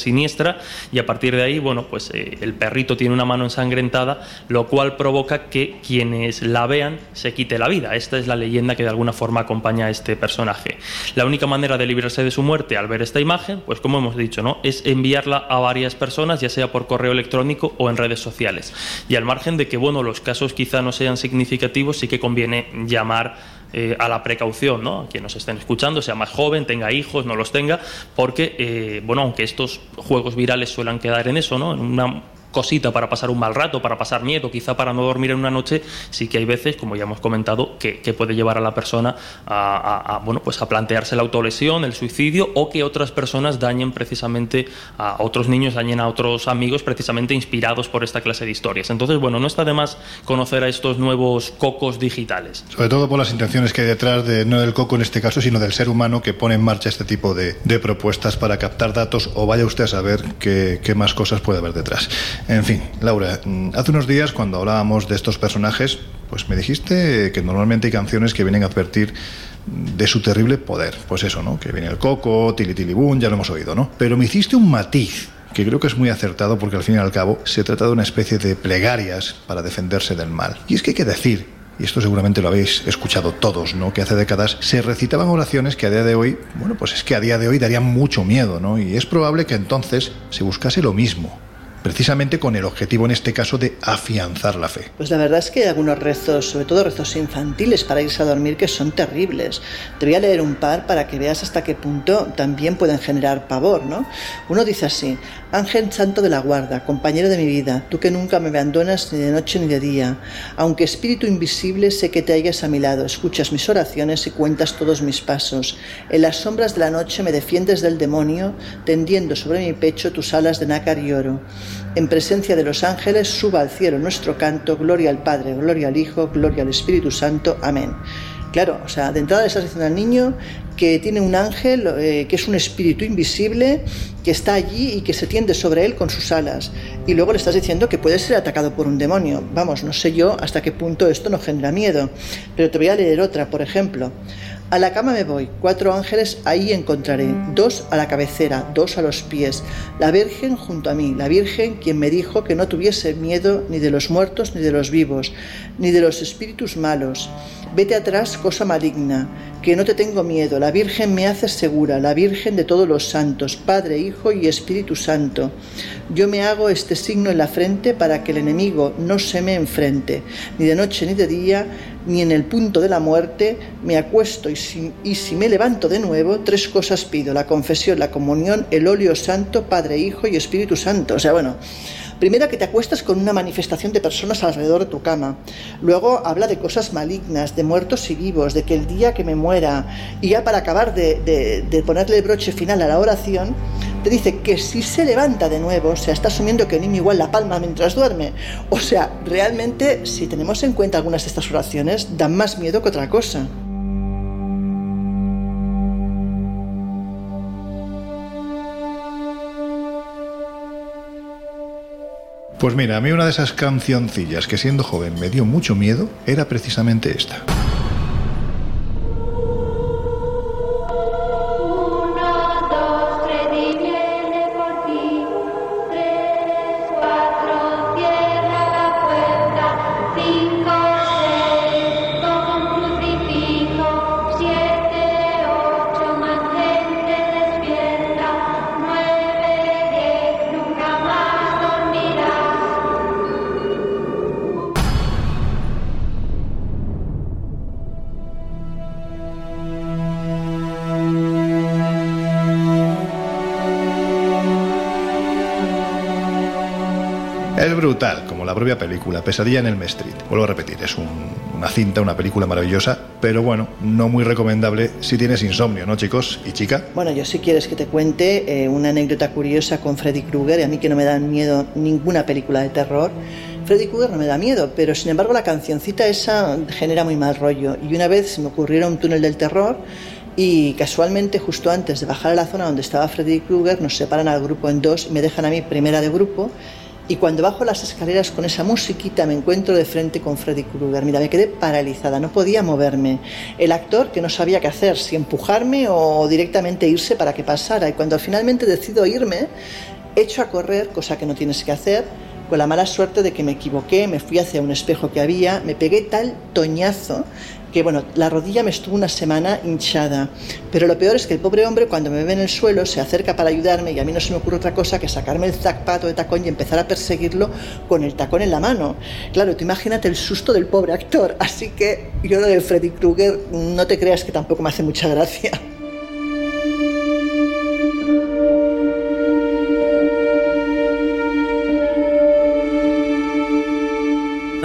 y a partir de ahí, bueno, pues eh, el perrito tiene una mano ensangrentada, lo cual provoca que quienes la vean se quite la vida. Esta es la leyenda que de alguna forma acompaña a este personaje. La única manera de librarse de su muerte al ver esta imagen, pues como hemos dicho, ¿no? Es enviarla a varias personas, ya sea por correo electrónico o en redes sociales. Y al margen de que, bueno, los casos quizá no sean significativos, sí que conviene llamar eh, a la precaución, ¿no? A quien nos estén escuchando, sea más joven, tenga hijos, no los tenga, porque, eh, bueno, aunque estos juegos virales suelen quedar en eso, ¿no? En una cosita para pasar un mal rato, para pasar miedo, quizá para no dormir en una noche, sí que hay veces, como ya hemos comentado, que, puede llevar a la persona a, bueno, pues a plantearse la autolesión, el suicidio o que otras personas dañen precisamente a otros niños, dañen a otros amigos precisamente inspirados por esta clase de historias. Entonces, bueno, no está de más conocer a estos nuevos cocos digitales. Sobre todo por las intenciones que hay detrás de no del coco en este caso, sino del ser humano que pone en marcha este tipo de, propuestas para captar datos o vaya usted a saber qué más cosas puede haber detrás. En fin, Laura, mm, hace unos días cuando hablábamos de estos personajes, pues me dijiste que normalmente hay canciones que vienen a advertir de su terrible poder. Pues eso, ¿no? Que viene el coco, tili tili boom, ya lo hemos oído, ¿no? Pero me hiciste un matiz que creo que es muy acertado porque al fin y al cabo se trata de una especie de plegarias para defenderse del mal. Y es que hay que decir, y esto seguramente lo habéis escuchado todos, ¿no? Que hace décadas se recitaban oraciones que a día de hoy, bueno, pues es que a día de hoy darían mucho miedo, ¿no? Y es probable que entonces se buscase lo mismo, precisamente con el objetivo en este caso de afianzar la fe. Pues la verdad es que hay algunos rezos, sobre todo rezos infantiles para irse a dormir, que son terribles. Te voy a leer un par para que veas hasta qué punto también pueden generar pavor, ¿no? Uno dice así, Ángel Santo de la Guarda, compañero de mi vida, tú que nunca me abandonas ni de noche ni de día, aunque espíritu invisible sé que te hallas a mi lado, escuchas mis oraciones y cuentas todos mis pasos. En las sombras de la noche me defiendes del demonio, tendiendo sobre mi pecho tus alas de nácar y oro. En presencia de los ángeles suba al cielo nuestro canto, gloria al Padre, gloria al Hijo, gloria al Espíritu Santo. Amén. Claro, o sea, de entrada le estás diciendo al niño que tiene un ángel, eh, que es un espíritu invisible, que está allí y que se tiende sobre él con sus alas. Y luego le estás diciendo que puede ser atacado por un demonio. Vamos, no sé yo hasta qué punto esto no genera miedo. Pero te voy a leer otra, por ejemplo. A la cama me voy, cuatro ángeles ahí encontraré, dos a la cabecera, dos a los pies, la Virgen junto a mí, la Virgen quien me dijo que no tuviese miedo ni de los muertos ni de los vivos, ni de los espíritus malos. Vete atrás, cosa maligna, que no te tengo miedo, la Virgen me hace segura, la Virgen de todos los santos, Padre, Hijo y Espíritu Santo. Yo me hago este signo en la frente para que el enemigo no se me enfrente, ni de noche ni de día, ni en el punto de la muerte, me acuesto y si, y si me levanto de nuevo, tres cosas pido, la confesión, la comunión, el óleo santo, Padre, Hijo y Espíritu Santo. O sea, bueno, Primero que te acuestas con una manifestación de personas alrededor de tu cama. Luego habla de cosas malignas, de muertos y vivos, de que el día que me muera. Y ya para acabar de, ponerle el broche final a la oración, te dice que si se levanta de nuevo, o sea, está asumiendo que el niño igual la palma mientras duerme. O sea, realmente, si tenemos en cuenta algunas de estas oraciones, dan más miedo que otra cosa. Pues mira, a mí una de esas cancioncillas que siendo joven me dio mucho miedo era precisamente esta. Película, Pesadilla en el Street. Vuelvo a repetir, es un- una cinta, una película maravillosa, pero bueno, no muy recomendable si tienes insomnio, ¿no, chicos? ¿Y chica? Bueno, yo si quieres que te cuente eh, una anécdota curiosa con Freddy Krueger, y a mí que no me dan miedo ninguna película de terror. Freddy Krueger no me da miedo, pero sin embargo la cancioncita esa genera muy mal rollo. Y una vez se me ocurrió un túnel del terror y casualmente justo antes de bajar a la zona donde estaba Freddy Krueger nos separan al grupo en dos y me dejan a mí primera de grupo. Y cuando bajo las escaleras con esa musiquita me encuentro de frente con Freddy Krueger. Mira, me quedé paralizada, no podía moverme. El actor que no sabía qué hacer, si empujarme o directamente irse para que pasara. Y cuando finalmente decido irme, echo a correr, cosa que no tienes que hacer, con la mala suerte de que me equivoqué, me fui hacia un espejo que había, me pegué tal toñazo que bueno, la rodilla me estuvo una semana hinchada. Pero lo peor es que el pobre hombre cuando me ve en el suelo se acerca para ayudarme y a mí no se me ocurre otra cosa que sacarme el zapato de tacón y empezar a perseguirlo con el tacón en la mano. Claro, tú imagínate el susto del pobre actor. Así que yo lo de Freddy Krueger no te creas que tampoco me hace mucha gracia.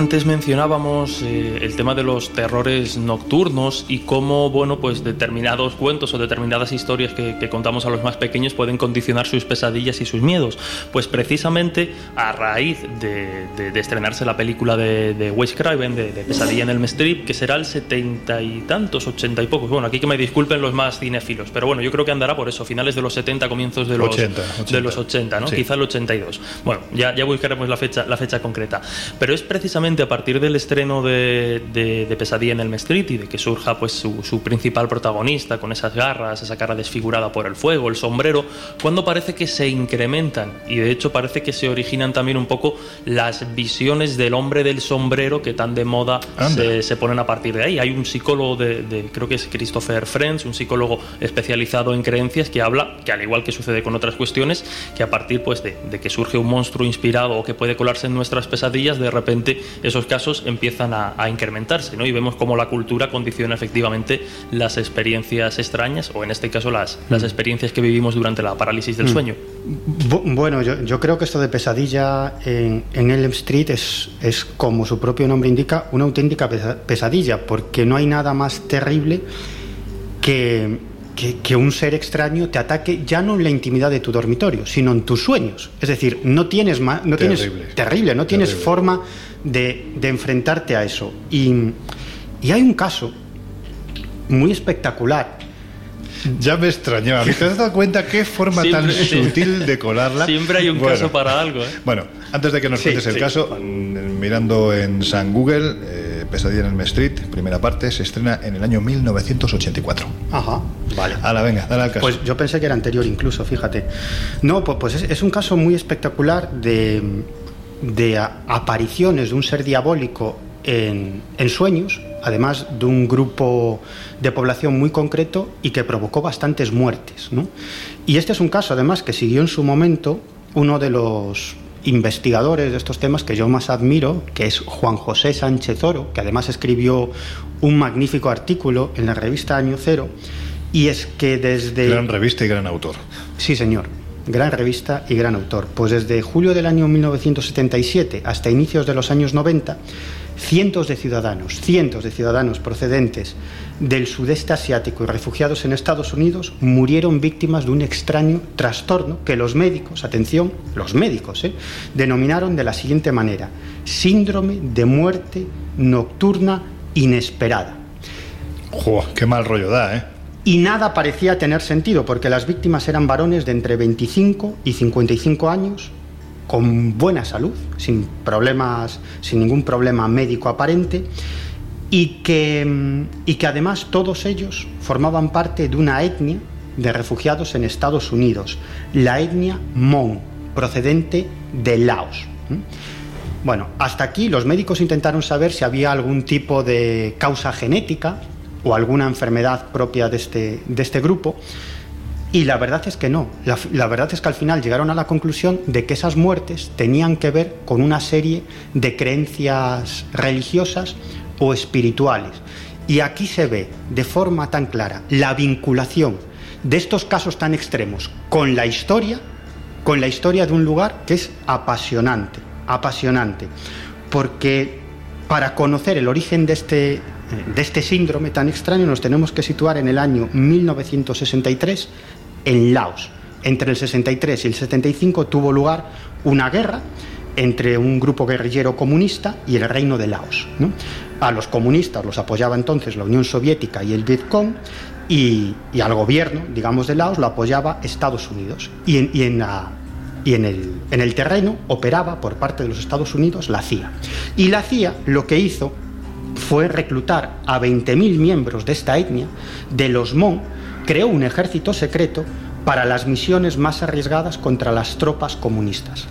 Antes mencionábamos eh, el tema de los terrores nocturnos y cómo, bueno, pues determinados cuentos o determinadas historias que, que contamos a los más pequeños pueden condicionar sus pesadillas y sus miedos. Pues precisamente a raíz de, de- de estrenarse la película de, de Wes Craven, de, Pesadilla en el Strip, que será el setenta y tantos, ochenta y pocos. Bueno, aquí que me disculpen los más cinéfilos, pero bueno, yo creo que andará por eso, finales de los 70, comienzos de los 80, de los 80, ¿no? Sí. Quizá el 82. Bueno, ya, ya buscaremos la fecha, la fecha concreta. Pero es precisamente a partir del estreno de, de- de Pesadilla en el Street y de que surja pues su, su principal protagonista con esas garras, esa cara desfigurada por el fuego, el sombrero, cuando parece que se incrementan y de hecho parece que se originan también un poco las visiones del hombre del sombrero que tan de moda se, se ponen a partir de ahí. Hay un psicólogo de, de- creo que es Christopher Friends, un psicólogo especializado en creencias que habla, que al igual que sucede con otras cuestiones, que a partir pues de, de que surge un monstruo inspirado o que puede colarse en nuestras pesadillas, de repente esos casos empiezan a, a incrementarse, ¿no? Y vemos cómo la cultura condiciona efectivamente las experiencias extrañas, o en este caso las, las experiencias que vivimos durante la parálisis del Mm. sueño. Bu- Bueno, yo, yo creo que esto de pesadilla en, en Elm Street es, es, como su propio nombre indica, una auténtica pesa- pesadilla, porque no hay nada más terrible que, que, que un ser extraño te ataque ya no en la intimidad de tu dormitorio, sino en tus sueños. Es decir, no tienes, ma- no Terrible. tienes terrible, no tienes Terrible. forma de, de enfrentarte a eso. Y, y hay un caso muy espectacular. Ya me extrañaba. ¿Te has dado cuenta qué forma tan sí. sutil de colarla? Siempre hay un Bueno. caso para algo, ¿eh? Bueno, antes de que nos Sí, cuentes el sí. caso, mm, mirando en San Google, eh, Pesadilla en el Street, primera parte, se estrena en el año 1984. Ajá, vale. Ahora, venga, dale al caso. Pues yo pensé que era anterior incluso, fíjate. No, pu- pues es, es un caso muy espectacular de, de apariciones de un ser diabólico en, en sueños, además de un grupo de población muy concreto y que provocó bastantes muertes. ¿no? Y este es un caso, además, que siguió en su momento uno de los investigadores de estos temas que yo más admiro, que es Juan José Sánchez Oro, que además escribió un magnífico artículo en la revista Año Cero, y es que desde... Gran revista y gran autor. Sí, señor. Gran revista y gran autor. Pues desde julio del año 1977 hasta inicios de los años 90, cientos de ciudadanos, cientos de ciudadanos procedentes del sudeste asiático y refugiados en Estados Unidos murieron víctimas de un extraño trastorno que los médicos, atención, los médicos, ¿eh? denominaron de la siguiente manera, síndrome de muerte nocturna inesperada. Jo, qué mal rollo da, ¿eh? Y nada parecía tener sentido, porque las víctimas eran varones de entre 25 y 55 años, con buena salud, sin problemas, sin ningún problema médico aparente, y que, mm, y que además todos ellos formaban parte de una etnia de refugiados en Estados Unidos, la etnia Hmong, procedente de Laos. Bueno, hasta aquí los médicos intentaron saber si había algún tipo de causa genética o alguna enfermedad propia de este, de este grupo. Y la verdad es que no. La verdad es que al final llegaron a la conclusión de que esas muertes tenían que ver con una serie de creencias religiosas o espirituales. Y aquí se ve de forma tan clara la vinculación de estos casos tan extremos con la historia, con la historia de un lugar que es apasionante, apasionante. porque para conocer el origen de este, de este síndrome tan extraño nos tenemos que situar en el año 1963 en Laos. Entre el 63 y el 75 tuvo lugar una guerra entre un grupo guerrillero comunista y el reino de Laos. A los comunistas los apoyaba entonces la Unión Soviética y el Vietcong y, al gobierno, digamos, de Laos lo apoyaba Estados Unidos. Y en, y en y en el, en el terreno operaba por parte de los Estados Unidos la CIA. Y la CIA lo que hizo fue reclutar a 20.000 miembros de esta etnia, de los Mon, creó un ejército secreto para las misiones más arriesgadas contra las tropas comunistas.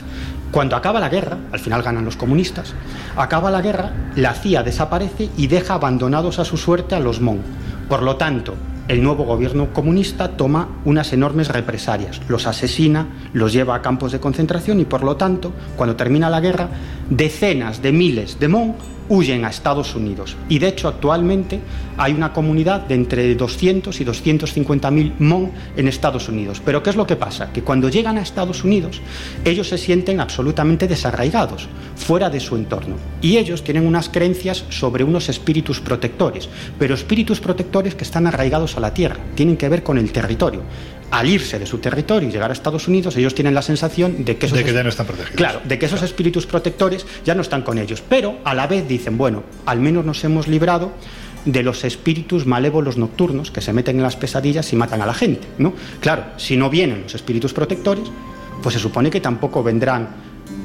Cuando acaba la guerra, al final ganan los comunistas, acaba la guerra, la CIA desaparece y deja abandonados a su suerte a los Mon. Por lo tanto, el nuevo gobierno comunista toma unas enormes represalias, los asesina, los lleva a campos de concentración y por lo tanto, cuando termina la guerra, decenas de miles de Mon huyen a Estados Unidos. Y de hecho, actualmente hay una comunidad de entre 200 y 250 mil Mon en Estados Unidos. Pero ¿qué es lo que pasa? Que cuando llegan a Estados Unidos, ellos se sienten absolutamente desarraigados, fuera de su entorno. Y ellos tienen unas creencias sobre unos espíritus protectores, pero espíritus protectores que están arraigados a la tierra, tienen que ver con el territorio. Al irse de su territorio y llegar a Estados Unidos, ellos tienen la sensación de que esos De que ya no están protegidos. Claro, de que esos espíritus protectores ya no están con ellos, pero a la vez dicen, bueno, al menos nos hemos librado de los espíritus malévolos nocturnos que se meten en las pesadillas y matan a la gente, ¿no? Claro, si no vienen los espíritus protectores, pues se supone que tampoco vendrán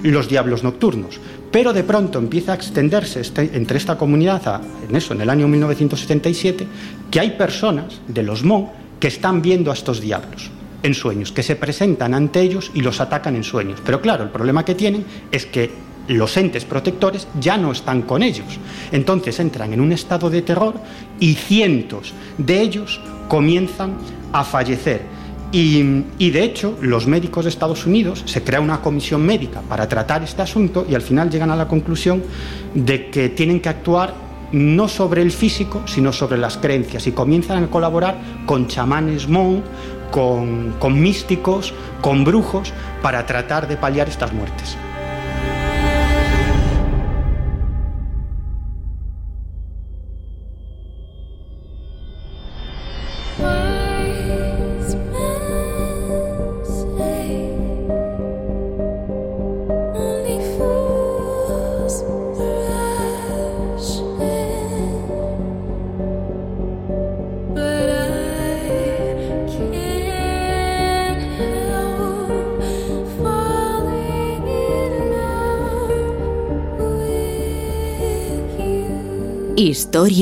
los diablos nocturnos. Pero de pronto empieza a extenderse este- entre esta comunidad, a- en eso, en el año 1977, que hay personas de los Mon que están viendo a estos diablos en sueños, que se presentan ante ellos y los atacan en sueños. Pero claro, el problema que tienen es que los entes protectores ya no están con ellos. Entonces entran en un estado de terror y cientos de ellos comienzan a fallecer. Y, de hecho, los médicos de Estados Unidos se crea una comisión médica para tratar este asunto y al final llegan a la conclusión de que tienen que actuar no sobre el físico, sino sobre las creencias y comienzan a colaborar con chamanes mon, con, místicos, con brujos, para tratar de paliar estas muertes.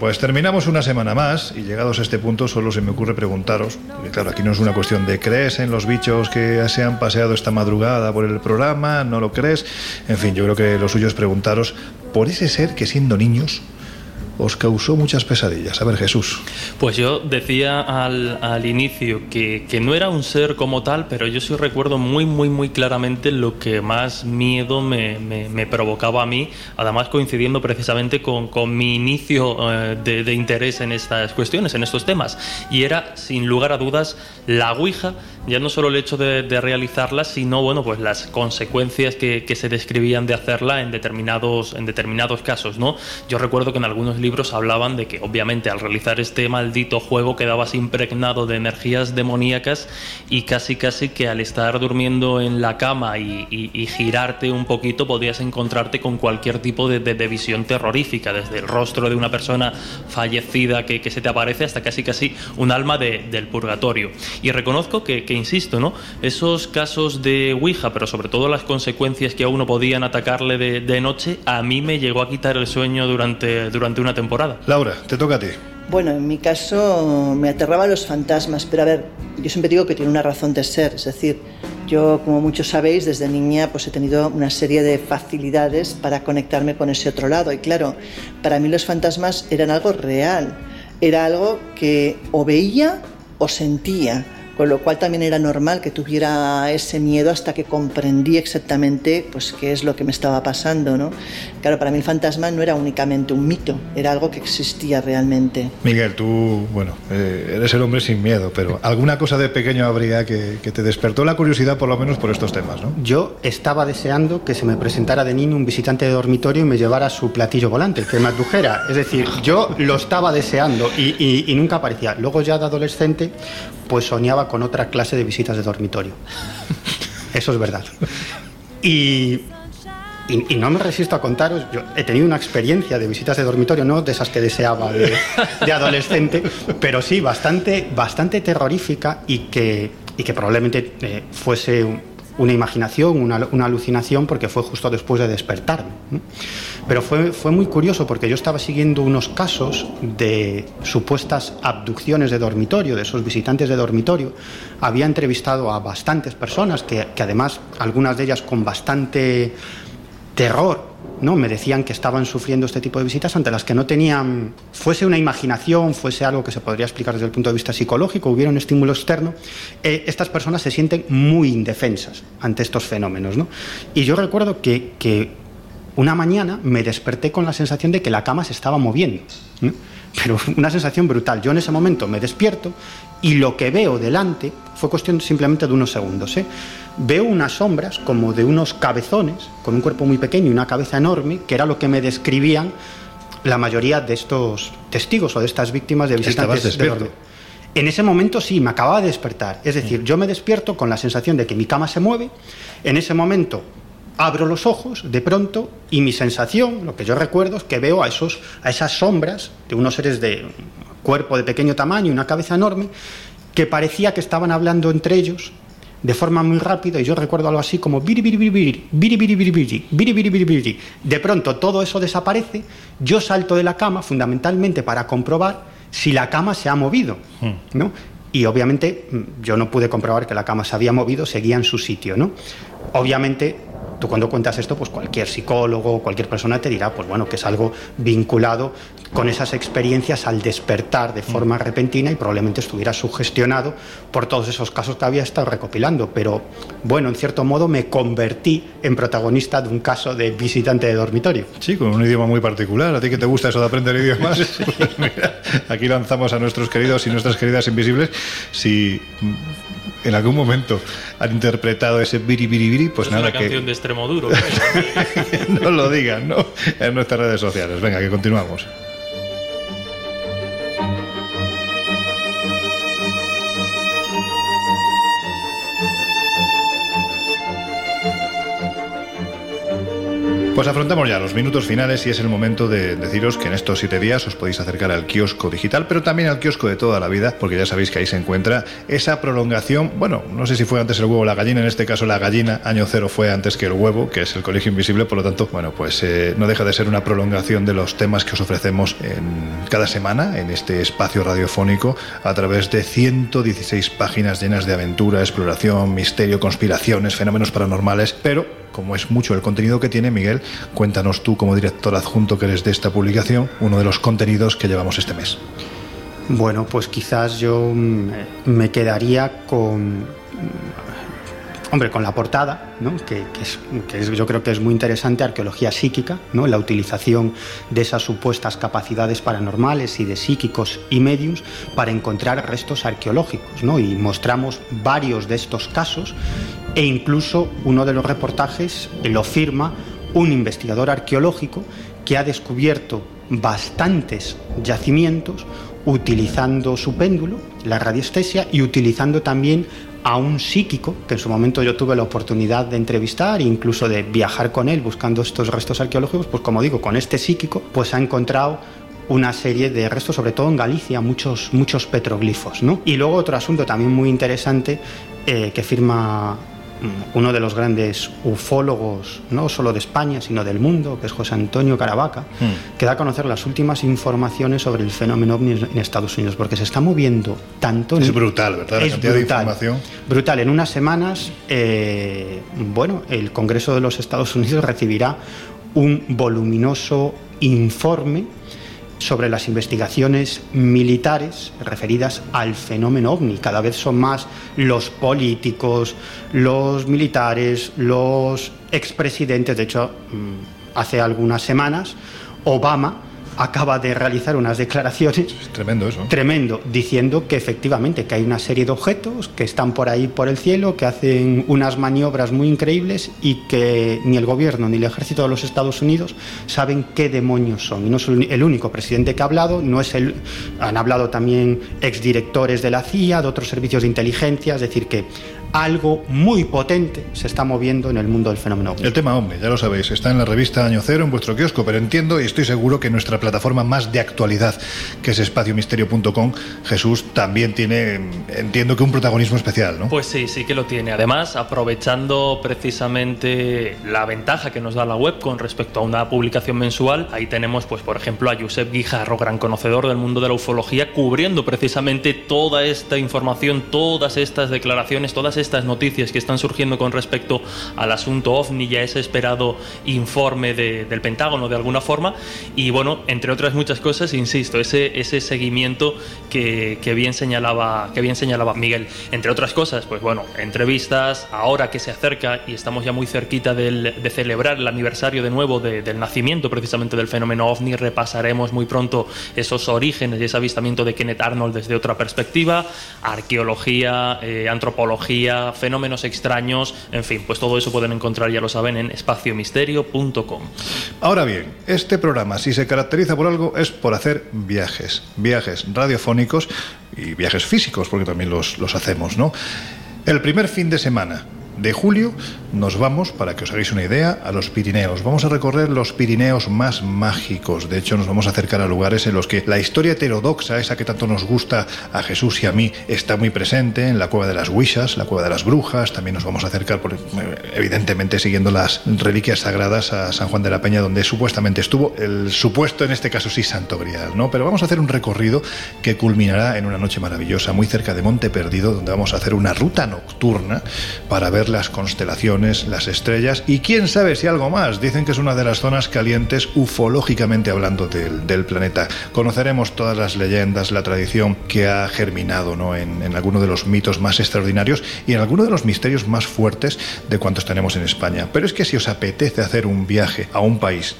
Pues terminamos una semana más y llegados a este punto solo se me ocurre preguntaros, porque claro, aquí no es una cuestión de crees en los bichos que se han paseado esta madrugada por el programa, no lo crees, en fin, yo creo que lo suyo es preguntaros por ese ser que siendo niños os causó muchas pesadillas. A ver, Jesús. Pues yo decía al, al inicio que, que no era un ser como tal, pero yo sí recuerdo muy, muy, muy claramente lo que más miedo me, me- provocaba a mí, además coincidiendo precisamente con, con mi inicio eh, de, de interés en estas cuestiones, en estos temas. Y era, sin lugar a dudas, la Ouija, ya no solo el hecho de, de realizarla, sino bueno, pues las consecuencias que, se describían de hacerla en determinados, en determinados casos. ¿no? Yo recuerdo que en algunos libros hablaban de que obviamente al realizar este maldito juego quedabas impregnado de energías demoníacas y casi casi que al estar durmiendo en la cama y, y- girarte un poquito podías encontrarte con cualquier tipo de, visión terrorífica, desde el rostro de una persona fallecida que, que se te aparece hasta casi casi un alma de- del purgatorio. Y reconozco que, que, insisto, ¿no? esos casos de Ouija, pero sobre todo las consecuencias que a uno podían atacarle de, de noche, a mí me llegó a quitar el sueño durante, durante una temporada. Laura, te toca a ti. Bueno, en mi caso me aterraban los fantasmas, pero a ver, yo siempre digo que tiene una razón de ser, es decir, yo, como muchos sabéis, desde niña pues he tenido una serie de facilidades para conectarme con ese otro lado y claro, para mí los fantasmas eran algo real, era algo que o veía o sentía, con lo cual también era normal que tuviera ese miedo hasta que comprendí exactamente pues qué es lo que me estaba pasando, ¿no? Claro, para mí el fantasma no era únicamente un mito, era algo que existía realmente. Miguel, tú, bueno, eh, eres el hombre sin miedo, pero alguna cosa de pequeño habría que, que te despertó la curiosidad por lo menos por estos temas, ¿no? Yo estaba deseando que se me presentara de niño un visitante de dormitorio y me llevara su platillo volante, que me adujera. Es decir, yo lo estaba deseando y, y- y nunca aparecía. Luego ya de adolescente, pues soñaba con otra clase de visitas de dormitorio. Eso es verdad. Y, y- no me resisto a contaros, yo he tenido una experiencia de visitas de dormitorio, no de esas que deseaba de, adolescente, pero sí bastante, bastante terrorífica y que, y que probablemente eh, fuese una imaginación, una, alucinación, porque fue justo después de despertarme. Pero fue, fue muy curioso porque yo estaba siguiendo unos casos de supuestas abducciones de dormitorio, de esos visitantes de dormitorio. Había entrevistado a bastantes personas que, que además, algunas de ellas con bastante terror, ¿no? Me decían que estaban sufriendo este tipo de visitas ante las que no tenían, fuese una imaginación, fuese algo que se podría explicar desde el punto de vista psicológico, hubiera un estímulo externo, eh, estas personas se sienten muy indefensas ante estos fenómenos, ¿no? Y yo recuerdo que, que una mañana me desperté con la sensación de que la cama se estaba moviendo. Pero una sensación brutal. Yo en ese momento me despierto y lo que veo delante fue cuestión simplemente de unos segundos. ¿eh? Veo unas sombras como de unos cabezones, con un cuerpo muy pequeño y una cabeza enorme, que era lo que me describían la mayoría de estos testigos o de estas víctimas de visitantes de. En ese momento sí, me acababa de despertar. Es decir, yo me despierto con la sensación de que mi cama se mueve. En ese momento abro los ojos de pronto y mi sensación, lo que yo recuerdo, es que veo a, esos, a esas sombras de unos seres de cuerpo de pequeño tamaño y una cabeza enorme que parecía que estaban hablando entre ellos de forma muy rápida y yo recuerdo algo así como de pronto todo eso desaparece yo salto de la cama fundamentalmente para comprobar si la cama se ha movido ¿no? y obviamente yo no pude comprobar que la cama se había movido seguía en su sitio ¿no? obviamente tú cuando cuentas esto, pues cualquier psicólogo, cualquier persona te dirá, pues bueno, que es algo vinculado con esas experiencias al despertar de forma repentina y probablemente estuviera sugestionado por todos esos casos que había estado recopilando. Pero bueno, en cierto modo me convertí en protagonista de un caso de visitante de dormitorio. Sí, con un idioma muy particular. ¿A ti que te gusta eso de aprender idiomas? Pues mira, aquí lanzamos a nuestros queridos y nuestras queridas invisibles. Si mm, en algún momento han interpretado ese biri biri biri, pues es nada, una que canción de extremo duro. no lo digan, ¿no? En nuestras redes sociales. Venga, que continuamos. Pues afrontamos ya los minutos finales y es el momento de deciros que en estos siete días os podéis acercar al kiosco digital, pero también al kiosco de toda la vida, porque ya sabéis que ahí se encuentra esa prolongación. Bueno, no sé si fue antes el huevo o la gallina, en este caso la gallina, año cero fue antes que el huevo, que es el colegio invisible, por lo tanto, bueno, pues eh, no deja de ser una prolongación de los temas que os ofrecemos cada semana en este espacio radiofónico a través de 116 páginas llenas de aventura, exploración, misterio, conspiraciones, fenómenos paranormales, pero como es mucho el contenido que tiene, Miguel, cuéntanos tú como director adjunto que eres de esta publicación, uno de los contenidos que llevamos este mes. Bueno, pues quizás yo mm, me quedaría con Hombre, con la portada, ¿no? que, es, que es- yo creo que es muy interesante, arqueología psíquica, ¿no? la utilización de esas supuestas capacidades paranormales y de psíquicos y mediums para encontrar restos arqueológicos. ¿no? Y mostramos varios de estos casos e incluso uno de los reportajes lo firma un investigador arqueológico que ha descubierto bastantes yacimientos utilizando su péndulo, la radiestesia, y utilizando también a un psíquico, que en su momento yo tuve la oportunidad de entrevistar e incluso de viajar con él buscando estos restos arqueológicos, pues como digo, con este psíquico, pues ha encontrado una serie de restos, sobre todo en Galicia, muchos, muchos petroglifos. ¿no? Y luego otro asunto también muy interesante eh, que firma uno de los grandes ufólogos, no solo de España, sino del mundo, que es José Antonio Caravaca, que da a conocer las últimas informaciones sobre el fenómeno ovni en Estados Unidos, porque se está moviendo tanto... en- Es brutal, ¿verdad? La Es cantidad de brutal. información. Brutal. En unas semanas, eh, bueno, el Congreso de los Estados Unidos recibirá un voluminoso informe sobre las investigaciones militares referidas al fenómeno ovni. Cada vez son más los políticos, los militares, los expresidentes. De hecho, mm, hace algunas semanas, Obama acaba de realizar unas declaraciones Tremendo eso. tremendo, diciendo que efectivamente que hay una serie de objetos que están por ahí por el cielo, que hacen unas maniobras muy increíbles y que ni el gobierno ni el ejército de los Estados Unidos saben qué demonios son. Y no es el único presidente que ha hablado, no es el han hablado también exdirectores de la CIA, de otros servicios de inteligencia, es decir que algo muy potente se está moviendo en el mundo del fenómeno ovni. El tema hombre, ya lo sabéis, está en la revista Año Cero, en vuestro kiosco, pero entiendo y estoy seguro que nuestra plataforma más de actualidad, que es espaciomisterio.com, Jesús también tiene, entiendo que un protagonismo especial, ¿no? Pues sí, sí que lo tiene. Además, aprovechando precisamente la ventaja que nos da la web con respecto a una publicación mensual, ahí tenemos, pues, por ejemplo, a Josep Guijarro, gran conocedor del mundo de la ufología, cubriendo precisamente toda esta información, todas estas declaraciones, todas estas noticias que están surgiendo con respecto al asunto OVNI y a ese esperado informe de- del Pentágono de alguna forma. Y bueno, entre otras muchas cosas, insisto, ese, ese seguimiento que, que bien señalaba, que bien señalaba Miguel. Entre otras cosas, pues bueno, entrevistas, ahora que se acerca y estamos ya muy cerquita del- de celebrar el aniversario de nuevo de- del nacimiento precisamente del fenómeno OVNI, repasaremos muy pronto esos orígenes y ese avistamiento de Kenneth Arnold desde otra perspectiva, arqueología, eh, antropología, fenómenos extraños, en fin, pues todo eso pueden encontrar, ya lo saben, en espaciomisterio.com. Ahora bien, este programa, si se caracteriza por algo, es por hacer viajes. Viajes radiofónicos y viajes físicos, porque también los, los hacemos, ¿no? El primer fin de semana de julio nos vamos, para que os hagáis una idea, a los Pirineos. Vamos a recorrer los Pirineos más mágicos. De hecho, nos vamos a acercar a lugares en los que la historia heterodoxa, esa que tanto nos gusta a Jesús y a mí, está muy presente, en la cueva de las Huishas, la cueva de las brujas. También nos vamos a acercar, por- evidentemente, siguiendo las reliquias sagradas a San Juan de la Peña, donde supuestamente estuvo el supuesto, en este caso sí, Santo Grial, ¿no? Pero vamos a hacer un recorrido que culminará en una noche maravillosa, muy cerca de Monte Perdido, donde vamos a hacer una ruta nocturna para ver las constelaciones, las estrellas y quién sabe si algo más. Dicen que es una de las zonas calientes ufológicamente hablando del, del planeta. Conoceremos todas las leyendas, la tradición que ha germinado ¿no? en, en alguno de los mitos más extraordinarios y en alguno de los misterios más fuertes de cuantos tenemos en España. Pero es que si os apetece hacer un viaje a un país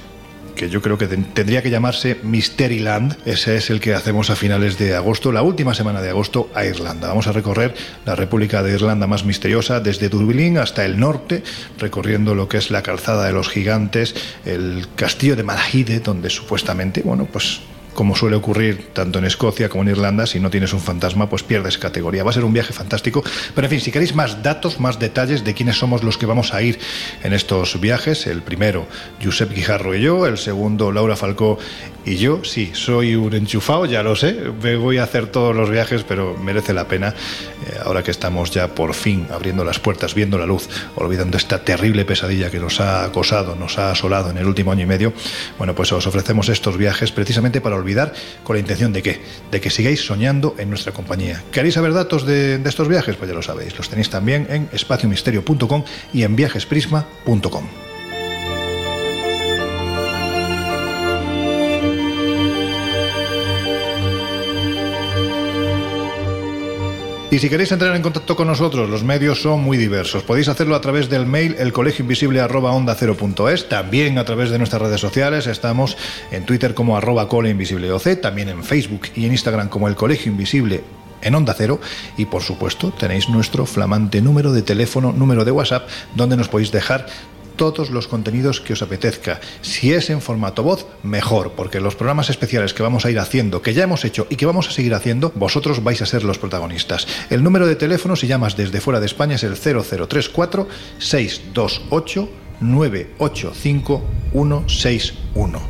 que yo creo que ten- tendría que llamarse Mysteryland. Ese es el que hacemos a finales de agosto, la última semana de agosto, a Irlanda. Vamos a recorrer la República de Irlanda más misteriosa, desde Dublín hasta el norte, recorriendo lo que es la calzada de los gigantes, el castillo de Malahide, donde supuestamente, bueno, pues como suele ocurrir tanto en Escocia como en Irlanda, si no tienes un fantasma, pues pierdes categoría. Va a ser un viaje fantástico. Pero en fin, si queréis más datos, más detalles de quiénes somos los que vamos a ir en estos viajes, el primero, Josep Guijarro y yo, el segundo, Laura Falcó y yo, sí, soy un enchufado, ya lo sé, me voy a hacer todos los viajes, pero merece la pena, eh, ahora que estamos ya por fin abriendo las puertas, viendo la luz, olvidando esta terrible pesadilla que nos ha acosado, nos ha asolado en el último año y medio, bueno, pues os ofrecemos estos viajes precisamente para olvidar con la intención de que, de que sigáis soñando en nuestra compañía. ¿Queréis saber datos de estos viajes? Pues ya lo sabéis, los tenéis también en espaciomisterio.com y en viajesprisma.com. Y si queréis entrar en contacto con nosotros, los medios son muy diversos. Podéis hacerlo a través del mail elcolegioinvisible@onda0.es, también a través de nuestras redes sociales. Estamos en Twitter como arroba coleinvisibleoc, también en Facebook y en Instagram como el Colegio Invisible en Onda Cero y por supuesto tenéis nuestro flamante número de teléfono, número de WhatsApp, donde nos podéis dejar todos los contenidos que os apetezca. Si es en formato voz, mejor, porque los programas especiales que vamos a ir haciendo, que ya hemos hecho y que vamos a seguir haciendo, vosotros vais a ser los protagonistas. El número de teléfono, si llamas desde fuera de España, es el 0034 628 985-161.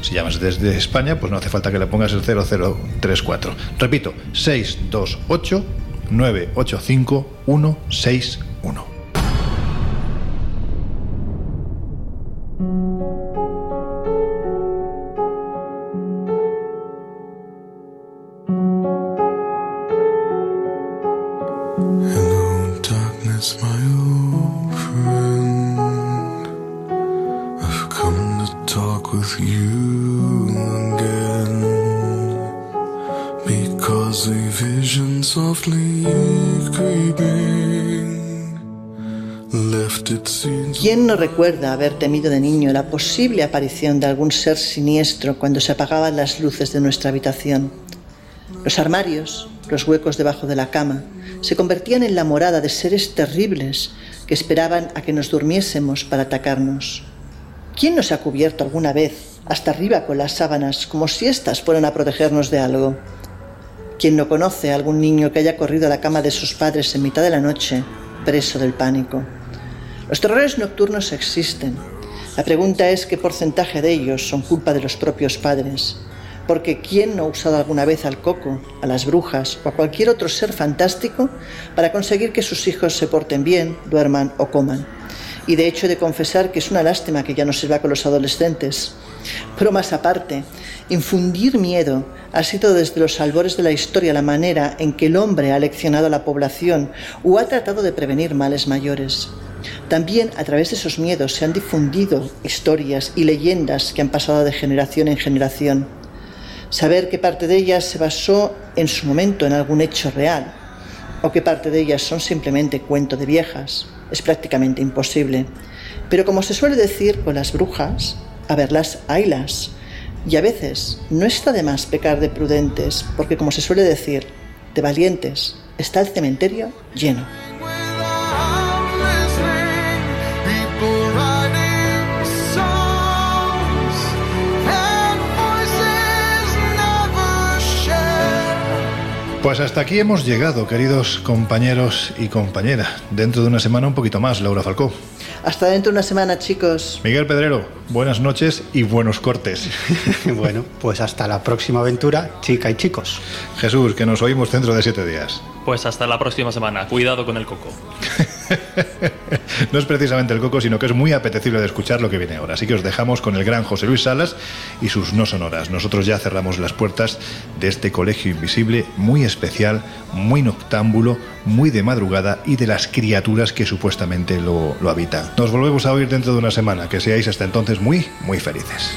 Si llamas desde España, pues no hace falta que le pongas el 0034. Repito, 628 985 no recuerda haber temido de niño la posible aparición de algún ser siniestro cuando se apagaban las luces de nuestra habitación? Los armarios, los huecos debajo de la cama, se convertían en la morada de seres terribles que esperaban a que nos durmiésemos para atacarnos. ¿Quién nos ha cubierto alguna vez hasta arriba con las sábanas como si éstas fueran a protegernos de algo? ¿Quién no conoce a algún niño que haya corrido a la cama de sus padres en mitad de la noche, preso del pánico? Los terrores nocturnos existen. La pregunta es qué porcentaje de ellos son culpa de los propios padres. Porque ¿quién no ha usado alguna vez al coco, a las brujas o a cualquier otro ser fantástico para conseguir que sus hijos se porten bien, duerman o coman? Y de hecho he de confesar que es una lástima que ya no sirva con los adolescentes. Pero más aparte, infundir miedo ha sido desde los albores de la historia la manera en que el hombre ha leccionado a la población o ha tratado de prevenir males mayores. También a través de esos miedos se han difundido historias y leyendas que han pasado de generación en generación. Saber qué parte de ellas se basó en su momento en algún hecho real o qué parte de ellas son simplemente cuento de viejas es prácticamente imposible. Pero como se suele decir con las brujas, a verlas haylas. Y a veces no está de más pecar de prudentes, porque como se suele decir, de valientes está el cementerio lleno. Pues hasta aquí hemos llegado, queridos compañeros y compañeras. Dentro de una semana un poquito más, Laura Falcó. Hasta dentro de una semana, chicos. Miguel Pedrero, buenas noches y buenos cortes. bueno, pues hasta la próxima aventura, chica y chicos. Jesús, que nos oímos dentro de siete días. Pues hasta la próxima semana. Cuidado con el coco. No es precisamente el coco, sino que es muy apetecible de escuchar lo que viene ahora. Así que os dejamos con el gran José Luis Salas y sus no sonoras. Nosotros ya cerramos las puertas de este colegio invisible muy especial, muy noctámbulo, muy de madrugada y de las criaturas que supuestamente lo, lo habitan. Nos volvemos a oír dentro de una semana. Que seáis hasta entonces muy, muy felices.